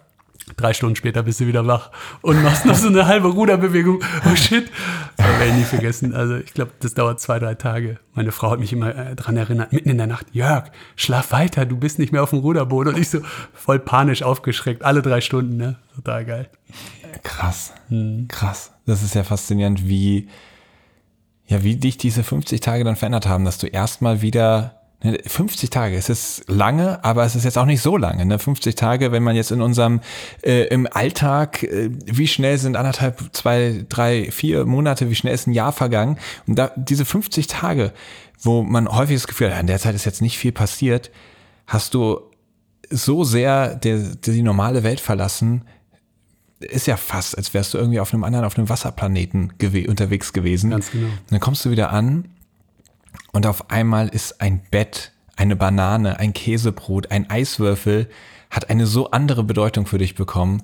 Drei Stunden später bist du wieder wach und machst noch so eine halbe Ruderbewegung. Oh shit. Das werde ich nie vergessen. Also ich glaube, das dauert zwei, drei Tage. Meine Frau hat mich immer äh, daran erinnert, mitten in der Nacht, Jörg, schlaf weiter, du bist nicht mehr auf dem Ruderboot. Und ich so voll panisch aufgeschreckt, alle drei Stunden, ne? Total geil. Krass. Hm. Krass. Das ist ja faszinierend, wie, ja, wie dich diese 50 Tage dann verändert haben, dass du erstmal wieder 50 Tage, es ist lange, aber es ist jetzt auch nicht so lange. Ne? 50 Tage, wenn man jetzt in unserem äh, im Alltag, äh, wie schnell sind anderthalb, zwei, drei, vier Monate, wie schnell ist ein Jahr vergangen? Und da diese 50 Tage, wo man häufig das Gefühl hat, in der Zeit ist jetzt nicht viel passiert, hast du so sehr der, der die normale Welt verlassen, ist ja fast, als wärst du irgendwie auf einem anderen, auf einem Wasserplaneten gew unterwegs gewesen. Ganz genau. Und dann kommst du wieder an und auf einmal ist ein Bett, eine Banane, ein Käsebrot, ein Eiswürfel, hat eine so andere Bedeutung für dich bekommen.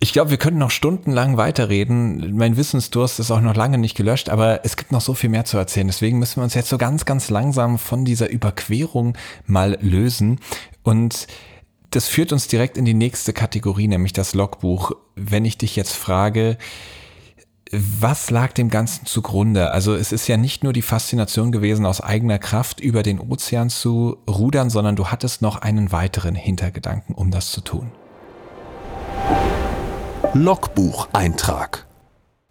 Ich glaube, wir könnten noch stundenlang weiterreden. Mein Wissensdurst ist auch noch lange nicht gelöscht, aber es gibt noch so viel mehr zu erzählen. Deswegen müssen wir uns jetzt so ganz, ganz langsam von dieser Überquerung mal lösen. Und das führt uns direkt in die nächste Kategorie, nämlich das Logbuch. Wenn ich dich jetzt frage, was lag dem Ganzen zugrunde? Also es ist ja nicht nur die Faszination gewesen, aus eigener Kraft über den Ozean zu rudern, sondern du hattest noch einen weiteren Hintergedanken, um das zu tun. Logbucheintrag.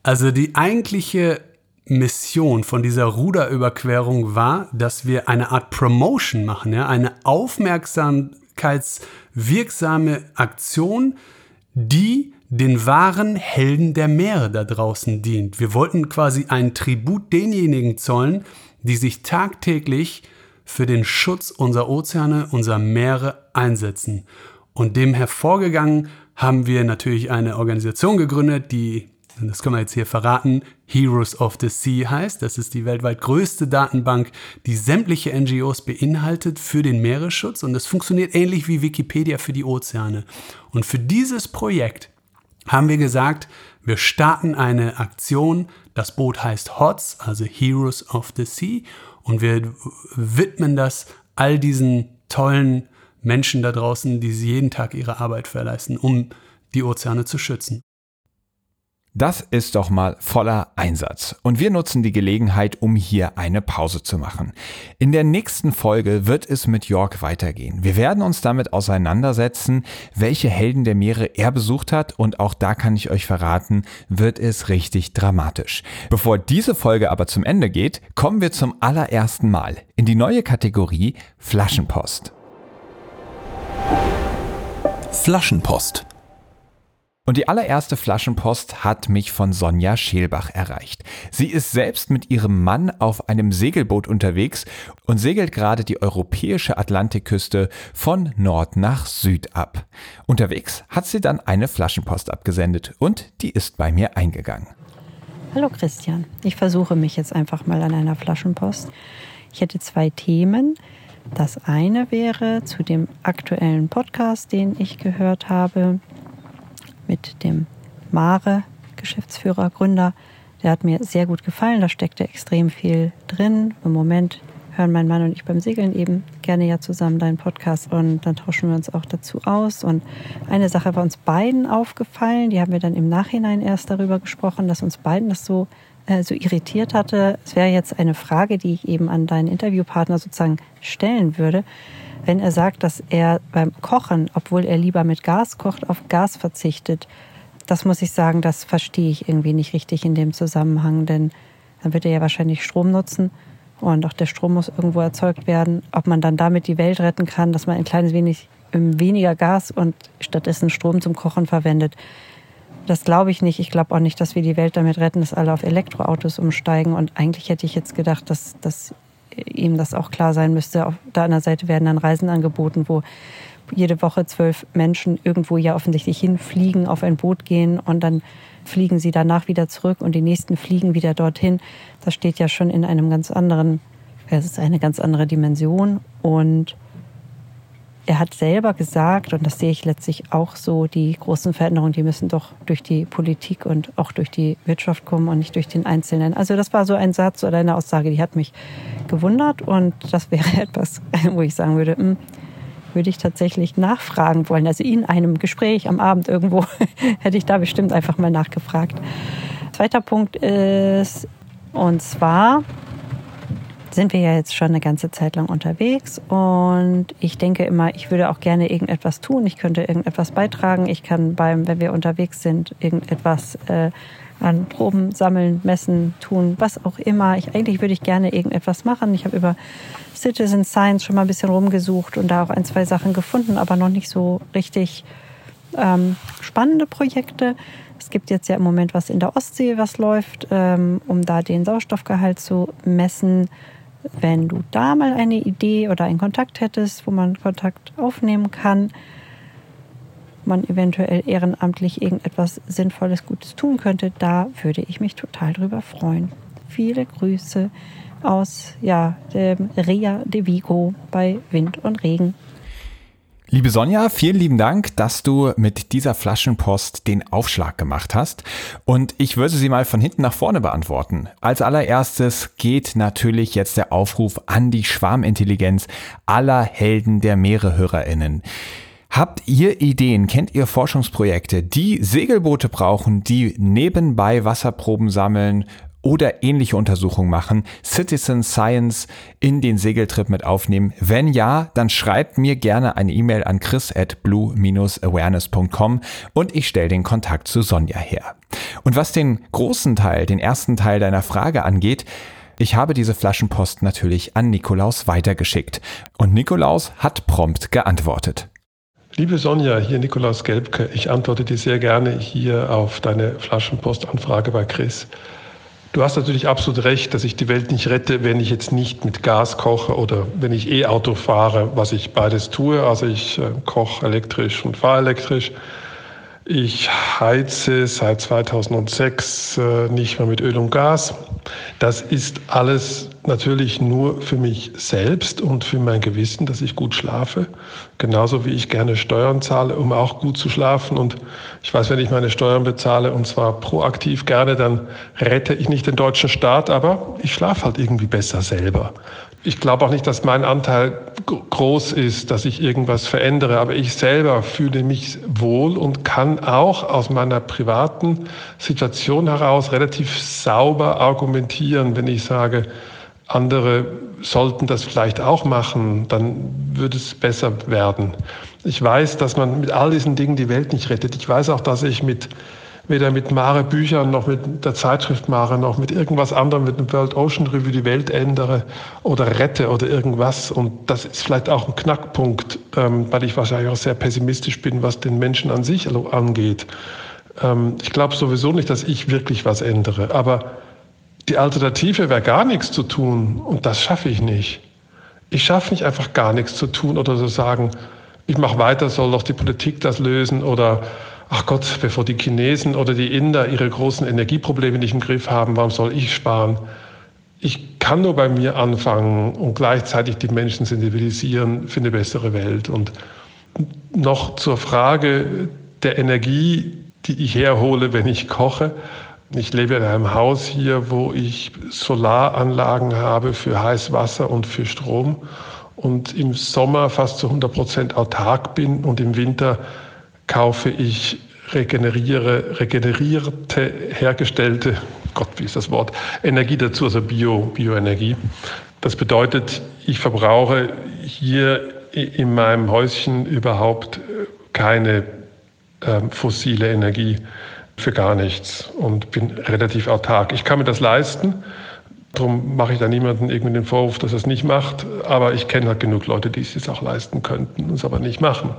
Also die eigentliche Mission von dieser Ruderüberquerung war, dass wir eine Art Promotion machen, ja, eine aufmerksamkeitswirksame Aktion, die den wahren Helden der Meere da draußen dient. Wir wollten quasi einen Tribut denjenigen zollen, die sich tagtäglich für den Schutz unserer Ozeane, unserer Meere einsetzen. Und dem hervorgegangen haben wir natürlich eine Organisation gegründet, die, das können wir jetzt hier verraten, Heroes of the Sea heißt. Das ist die weltweit größte Datenbank, die sämtliche NGOs beinhaltet für den Meeresschutz. Und das funktioniert ähnlich wie Wikipedia für die Ozeane. Und für dieses Projekt haben wir gesagt, wir starten eine Aktion. Das Boot heißt HOTS, also Heroes of the Sea. Und wir widmen das all diesen tollen Menschen da draußen, die jeden Tag ihre Arbeit verleisten, um die Ozeane zu schützen. Das ist doch mal voller Einsatz. Und wir nutzen die Gelegenheit, um hier eine Pause zu machen. In der nächsten Folge wird es mit York weitergehen. Wir werden uns damit auseinandersetzen, welche Helden der Meere er besucht hat. Und auch da kann ich euch verraten, wird es richtig dramatisch. Bevor diese Folge aber zum Ende geht, kommen wir zum allerersten Mal in die neue Kategorie Flaschenpost. Flaschenpost. Und die allererste Flaschenpost hat mich von Sonja Scheelbach erreicht. Sie ist selbst mit ihrem Mann auf einem Segelboot unterwegs und segelt gerade die europäische Atlantikküste von Nord nach Süd ab. Unterwegs hat sie dann eine Flaschenpost abgesendet und die ist bei mir eingegangen. Hallo Christian, ich versuche mich jetzt einfach mal an einer Flaschenpost. Ich hätte zwei Themen. Das eine wäre zu dem aktuellen Podcast, den ich gehört habe mit dem Mare, Geschäftsführer, Gründer. Der hat mir sehr gut gefallen. Da steckte extrem viel drin. Im Moment hören mein Mann und ich beim Segeln eben gerne ja zusammen deinen Podcast und dann tauschen wir uns auch dazu aus. Und eine Sache war uns beiden aufgefallen, die haben wir dann im Nachhinein erst darüber gesprochen, dass uns beiden das so, äh, so irritiert hatte. Es wäre jetzt eine Frage, die ich eben an deinen Interviewpartner sozusagen stellen würde wenn er sagt, dass er beim Kochen, obwohl er lieber mit Gas kocht, auf Gas verzichtet, das muss ich sagen, das verstehe ich irgendwie nicht richtig in dem Zusammenhang, denn dann wird er ja wahrscheinlich Strom nutzen und auch der Strom muss irgendwo erzeugt werden. Ob man dann damit die Welt retten kann, dass man ein kleines wenig ähm, weniger Gas und stattdessen Strom zum Kochen verwendet, das glaube ich nicht. Ich glaube auch nicht, dass wir die Welt damit retten, dass alle auf Elektroautos umsteigen. Und eigentlich hätte ich jetzt gedacht, dass, dass ihm das auch klar sein müsste. Auf der anderen Seite werden dann Reisen angeboten, wo jede Woche zwölf Menschen irgendwo ja offensichtlich hinfliegen, auf ein Boot gehen und dann fliegen sie danach wieder zurück und die nächsten fliegen wieder dorthin. Das steht ja schon in einem ganz anderen, es ist eine ganz andere Dimension und er hat selber gesagt, und das sehe ich letztlich auch so, die großen Veränderungen, die müssen doch durch die Politik und auch durch die Wirtschaft kommen und nicht durch den Einzelnen. Also das war so ein Satz oder eine Aussage, die hat mich gewundert und das wäre etwas, wo ich sagen würde, mh, hm, würde ich tatsächlich nachfragen wollen. Also in einem Gespräch am Abend irgendwo hätte ich da bestimmt einfach mal nachgefragt. Zweiter Punkt ist, und zwar sind wir ja jetzt schon eine ganze Zeit lang unterwegs und ich denke immer, ich würde auch gerne irgendetwas tun. Ich könnte irgendetwas beitragen. Ich kann beim, wenn wir unterwegs sind, irgendetwas äh, an Proben sammeln, messen, tun, was auch immer. Ich, eigentlich würde ich gerne irgendetwas machen. Ich habe über Citizen Science schon mal ein bisschen rumgesucht und da auch ein, zwei Sachen gefunden, aber noch nicht so richtig ähm, spannende Projekte. Es gibt jetzt ja im Moment was in der Ostsee, was läuft, ähm, um da den Sauerstoffgehalt zu messen. Wenn du da mal eine Idee oder einen Kontakt hättest, wo man Kontakt aufnehmen kann, man eventuell ehrenamtlich irgendetwas Sinnvolles, Gutes tun könnte, da würde ich mich total drüber freuen. Viele Grüße aus ja, dem Ria de Vigo bei Wind und Regen. Liebe Sonja, vielen lieben Dank, dass du mit dieser Flaschenpost den Aufschlag gemacht hast. Und ich würde sie mal von hinten nach vorne beantworten. Als allererstes geht natürlich jetzt der Aufruf an die Schwarmintelligenz aller Helden der Meerehörerinnen. Habt ihr Ideen, kennt ihr Forschungsprojekte, die Segelboote brauchen, die nebenbei Wasserproben sammeln oder ähnliche Untersuchungen machen, Citizen Science in den Segeltrip mit aufnehmen? Wenn ja, dann schreibt mir gerne eine E-Mail an chris at blue-awareness.com und ich stelle den Kontakt zu Sonja her. Und was den großen Teil, den ersten Teil deiner Frage angeht, ich habe diese Flaschenpost natürlich an Nikolaus weitergeschickt und Nikolaus hat prompt geantwortet. Liebe Sonja, hier Nikolaus Gelbke. Ich antworte dir sehr gerne hier auf deine Flaschenpostanfrage bei Chris. Du hast natürlich absolut recht, dass ich die Welt nicht rette, wenn ich jetzt nicht mit Gas koche oder wenn ich E-Auto fahre, was ich beides tue. Also ich äh, koche elektrisch und fahre elektrisch. Ich heize seit 2006 äh, nicht mehr mit Öl und Gas. Das ist alles natürlich nur für mich selbst und für mein Gewissen, dass ich gut schlafe. Genauso wie ich gerne Steuern zahle, um auch gut zu schlafen. Und ich weiß, wenn ich meine Steuern bezahle und zwar proaktiv gerne, dann rette ich nicht den deutschen Staat, aber ich schlafe halt irgendwie besser selber. Ich glaube auch nicht, dass mein Anteil groß ist, dass ich irgendwas verändere, aber ich selber fühle mich wohl und kann auch aus meiner privaten Situation heraus relativ sauber argumentieren, wenn ich sage, andere sollten das vielleicht auch machen, dann würde es besser werden. Ich weiß, dass man mit all diesen Dingen die Welt nicht rettet. Ich weiß auch, dass ich mit weder mit Mare Büchern noch mit der Zeitschrift Mare noch mit irgendwas anderem, mit dem World Ocean Review die Welt ändere oder rette oder irgendwas. Und das ist vielleicht auch ein Knackpunkt, ähm, weil ich wahrscheinlich auch sehr pessimistisch bin, was den Menschen an sich angeht. Ähm, ich glaube sowieso nicht, dass ich wirklich was ändere. Aber die Alternative wäre gar nichts zu tun. Und das schaffe ich nicht. Ich schaffe nicht einfach gar nichts zu tun oder zu sagen, ich mache weiter, soll doch die Politik das lösen oder ach Gott, bevor die Chinesen oder die Inder ihre großen Energieprobleme nicht im Griff haben, warum soll ich sparen? Ich kann nur bei mir anfangen und gleichzeitig die Menschen sensibilisieren für eine bessere Welt. Und noch zur Frage der Energie, die ich herhole, wenn ich koche. Ich lebe in einem Haus hier, wo ich Solaranlagen habe für Heißwasser und für Strom und im Sommer fast zu 100 Prozent autark bin und im Winter kaufe ich regeneriere, regenerierte, hergestellte, Gott, wie ist das Wort, Energie dazu, also Bio, Bioenergie. Das bedeutet, ich verbrauche hier in meinem Häuschen überhaupt keine ähm, fossile Energie für gar nichts und bin relativ autark. Ich kann mir das leisten Darum mache ich da niemanden irgendwie den Vorwurf, dass er es nicht macht. Aber ich kenne halt genug Leute, die es sich auch leisten könnten und es aber nicht machen,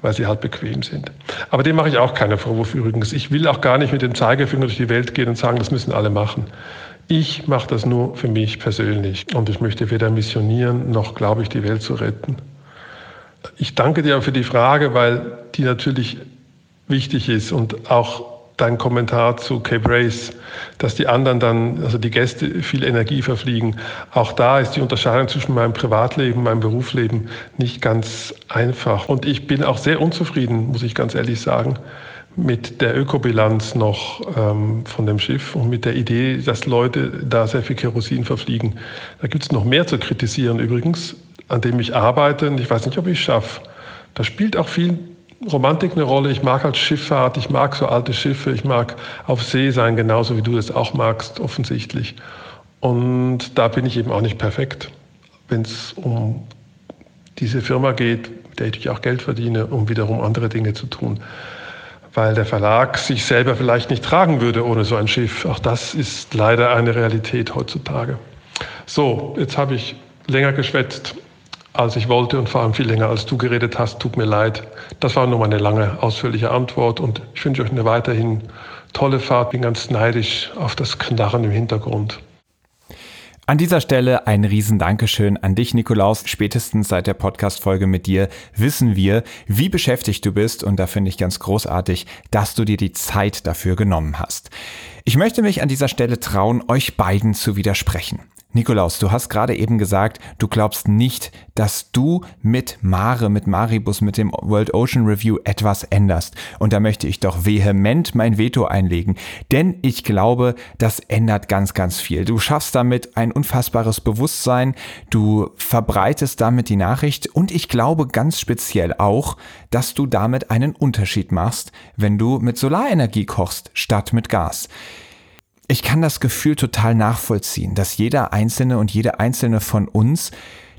weil sie halt bequem sind. Aber dem mache ich auch keinen Vorwurf übrigens. Ich will auch gar nicht mit dem Zeigefinger durch die Welt gehen und sagen, das müssen alle machen. Ich mache das nur für mich persönlich. Und ich möchte weder missionieren, noch glaube ich, die Welt zu retten. Ich danke dir für die Frage, weil die natürlich wichtig ist und auch dein Kommentar zu Cape Race, dass die anderen dann, also die Gäste, viel Energie verfliegen. Auch da ist die Unterscheidung zwischen meinem Privatleben, meinem Berufsleben nicht ganz einfach. Und ich bin auch sehr unzufrieden, muss ich ganz ehrlich sagen, mit der Ökobilanz noch ähm, von dem Schiff und mit der Idee, dass Leute da sehr viel Kerosin verfliegen. Da gibt es noch mehr zu kritisieren übrigens, an dem ich arbeite und ich weiß nicht, ob ich es schaffe. Da spielt auch viel Romantik eine Rolle. Ich mag halt Schifffahrt, ich mag so alte Schiffe, ich mag auf See sein, genauso wie du das auch magst, offensichtlich. Und da bin ich eben auch nicht perfekt, wenn es um diese Firma geht, mit der ich auch Geld verdiene, um wiederum andere Dinge zu tun. Weil der Verlag sich selber vielleicht nicht tragen würde ohne so ein Schiff. Auch das ist leider eine Realität heutzutage. So, jetzt habe ich länger geschwätzt als ich wollte und vor allem viel länger als du geredet hast. Tut mir leid. Das war nur meine lange, ausführliche Antwort und ich wünsche euch eine weiterhin tolle Fahrt. Bin ganz neidisch auf das Knarren im Hintergrund. An dieser Stelle ein riesen Dankeschön an dich, Nikolaus. Spätestens seit der Podcast-Folge mit dir wissen wir, wie beschäftigt du bist und da finde ich ganz großartig, dass du dir die Zeit dafür genommen hast. Ich möchte mich an dieser Stelle trauen, euch beiden zu widersprechen. Nikolaus, du hast gerade eben gesagt, du glaubst nicht, dass du mit Mare, mit Maribus, mit dem World Ocean Review etwas änderst. Und da möchte ich doch vehement mein Veto einlegen. Denn ich glaube, das ändert ganz, ganz viel. Du schaffst damit ein unfassbares Bewusstsein, du verbreitest damit die Nachricht und ich glaube ganz speziell auch, dass du damit einen Unterschied machst, wenn du mit Solarenergie kochst statt mit Gas. Ich kann das Gefühl total nachvollziehen, dass jeder Einzelne und jede Einzelne von uns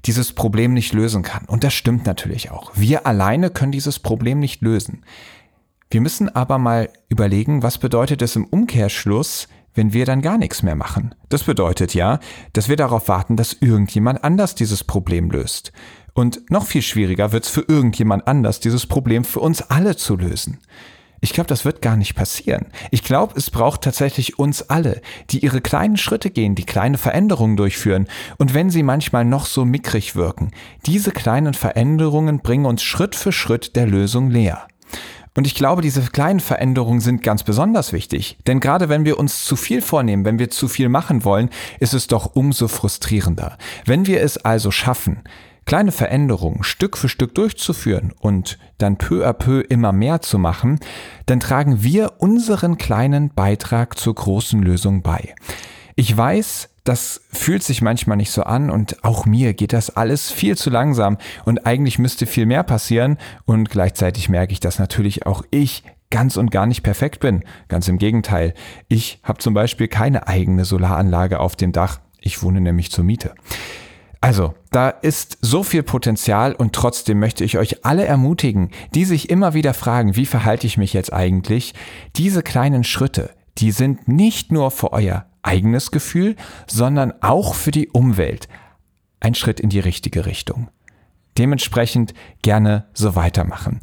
dieses Problem nicht lösen kann. Und das stimmt natürlich auch. Wir alleine können dieses Problem nicht lösen. Wir müssen aber mal überlegen, was bedeutet es im Umkehrschluss, wenn wir dann gar nichts mehr machen. Das bedeutet ja, dass wir darauf warten, dass irgendjemand anders dieses Problem löst. Und noch viel schwieriger wird es für irgendjemand anders, dieses Problem für uns alle zu lösen. Ich glaube, das wird gar nicht passieren. Ich glaube, es braucht tatsächlich uns alle, die ihre kleinen Schritte gehen, die kleine Veränderungen durchführen. Und wenn sie manchmal noch so mickrig wirken, diese kleinen Veränderungen bringen uns Schritt für Schritt der Lösung näher. Und ich glaube, diese kleinen Veränderungen sind ganz besonders wichtig. Denn gerade wenn wir uns zu viel vornehmen, wenn wir zu viel machen wollen, ist es doch umso frustrierender. Wenn wir es also schaffen, kleine Veränderungen Stück für Stück durchzuführen und dann peu à peu immer mehr zu machen, dann tragen wir unseren kleinen Beitrag zur großen Lösung bei. Ich weiß, das fühlt sich manchmal nicht so an und auch mir geht das alles viel zu langsam und eigentlich müsste viel mehr passieren und gleichzeitig merke ich, dass natürlich auch ich ganz und gar nicht perfekt bin. Ganz im Gegenteil. Ich habe zum Beispiel keine eigene Solaranlage auf dem Dach. Ich wohne nämlich zur Miete. Also, da ist so viel Potenzial und trotzdem möchte ich euch alle ermutigen, die sich immer wieder fragen, wie verhalte ich mich jetzt eigentlich? Diese kleinen Schritte, die sind nicht nur für euer eigenes Gefühl, sondern auch für die Umwelt ein Schritt in die richtige Richtung. Dementsprechend gerne so weitermachen.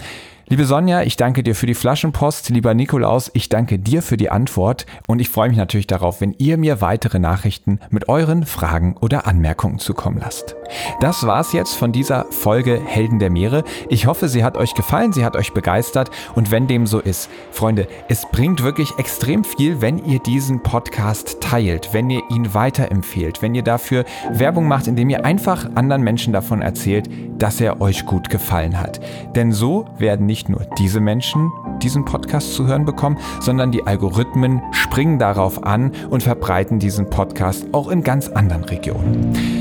Liebe Sonja, ich danke dir für die Flaschenpost. Lieber Nikolaus, ich danke dir für die Antwort und ich freue mich natürlich darauf, wenn ihr mir weitere Nachrichten mit euren Fragen oder Anmerkungen zukommen lasst. Das war's jetzt von dieser Folge Helden der Meere. Ich hoffe, sie hat euch gefallen, sie hat euch begeistert und wenn dem so ist, Freunde, es bringt wirklich extrem viel, wenn ihr diesen Podcast teilt, wenn ihr ihn weiterempfehlt, wenn ihr dafür Werbung macht, indem ihr einfach anderen Menschen davon erzählt, dass er euch gut gefallen hat. Denn so werden nicht nur diese Menschen diesen Podcast zu hören bekommen, sondern die Algorithmen springen darauf an und verbreiten diesen Podcast auch in ganz anderen Regionen.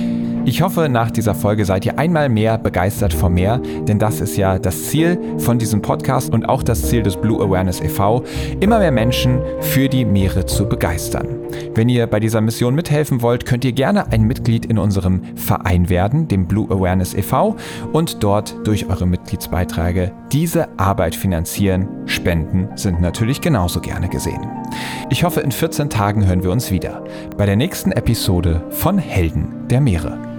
Ich hoffe, nach dieser Folge seid ihr einmal mehr begeistert vom Meer, denn das ist ja das Ziel von diesem Podcast und auch das Ziel des Blue Awareness e.V., immer mehr Menschen für die Meere zu begeistern. Wenn ihr bei dieser Mission mithelfen wollt, könnt ihr gerne ein Mitglied in unserem Verein werden, dem Blue Awareness e.V., und dort durch eure Mitgliedsbeiträge diese Arbeit finanzieren. Spenden sind natürlich genauso gerne gesehen. Ich hoffe, in 14 Tagen hören wir uns wieder bei der nächsten Episode von Helden der Meere.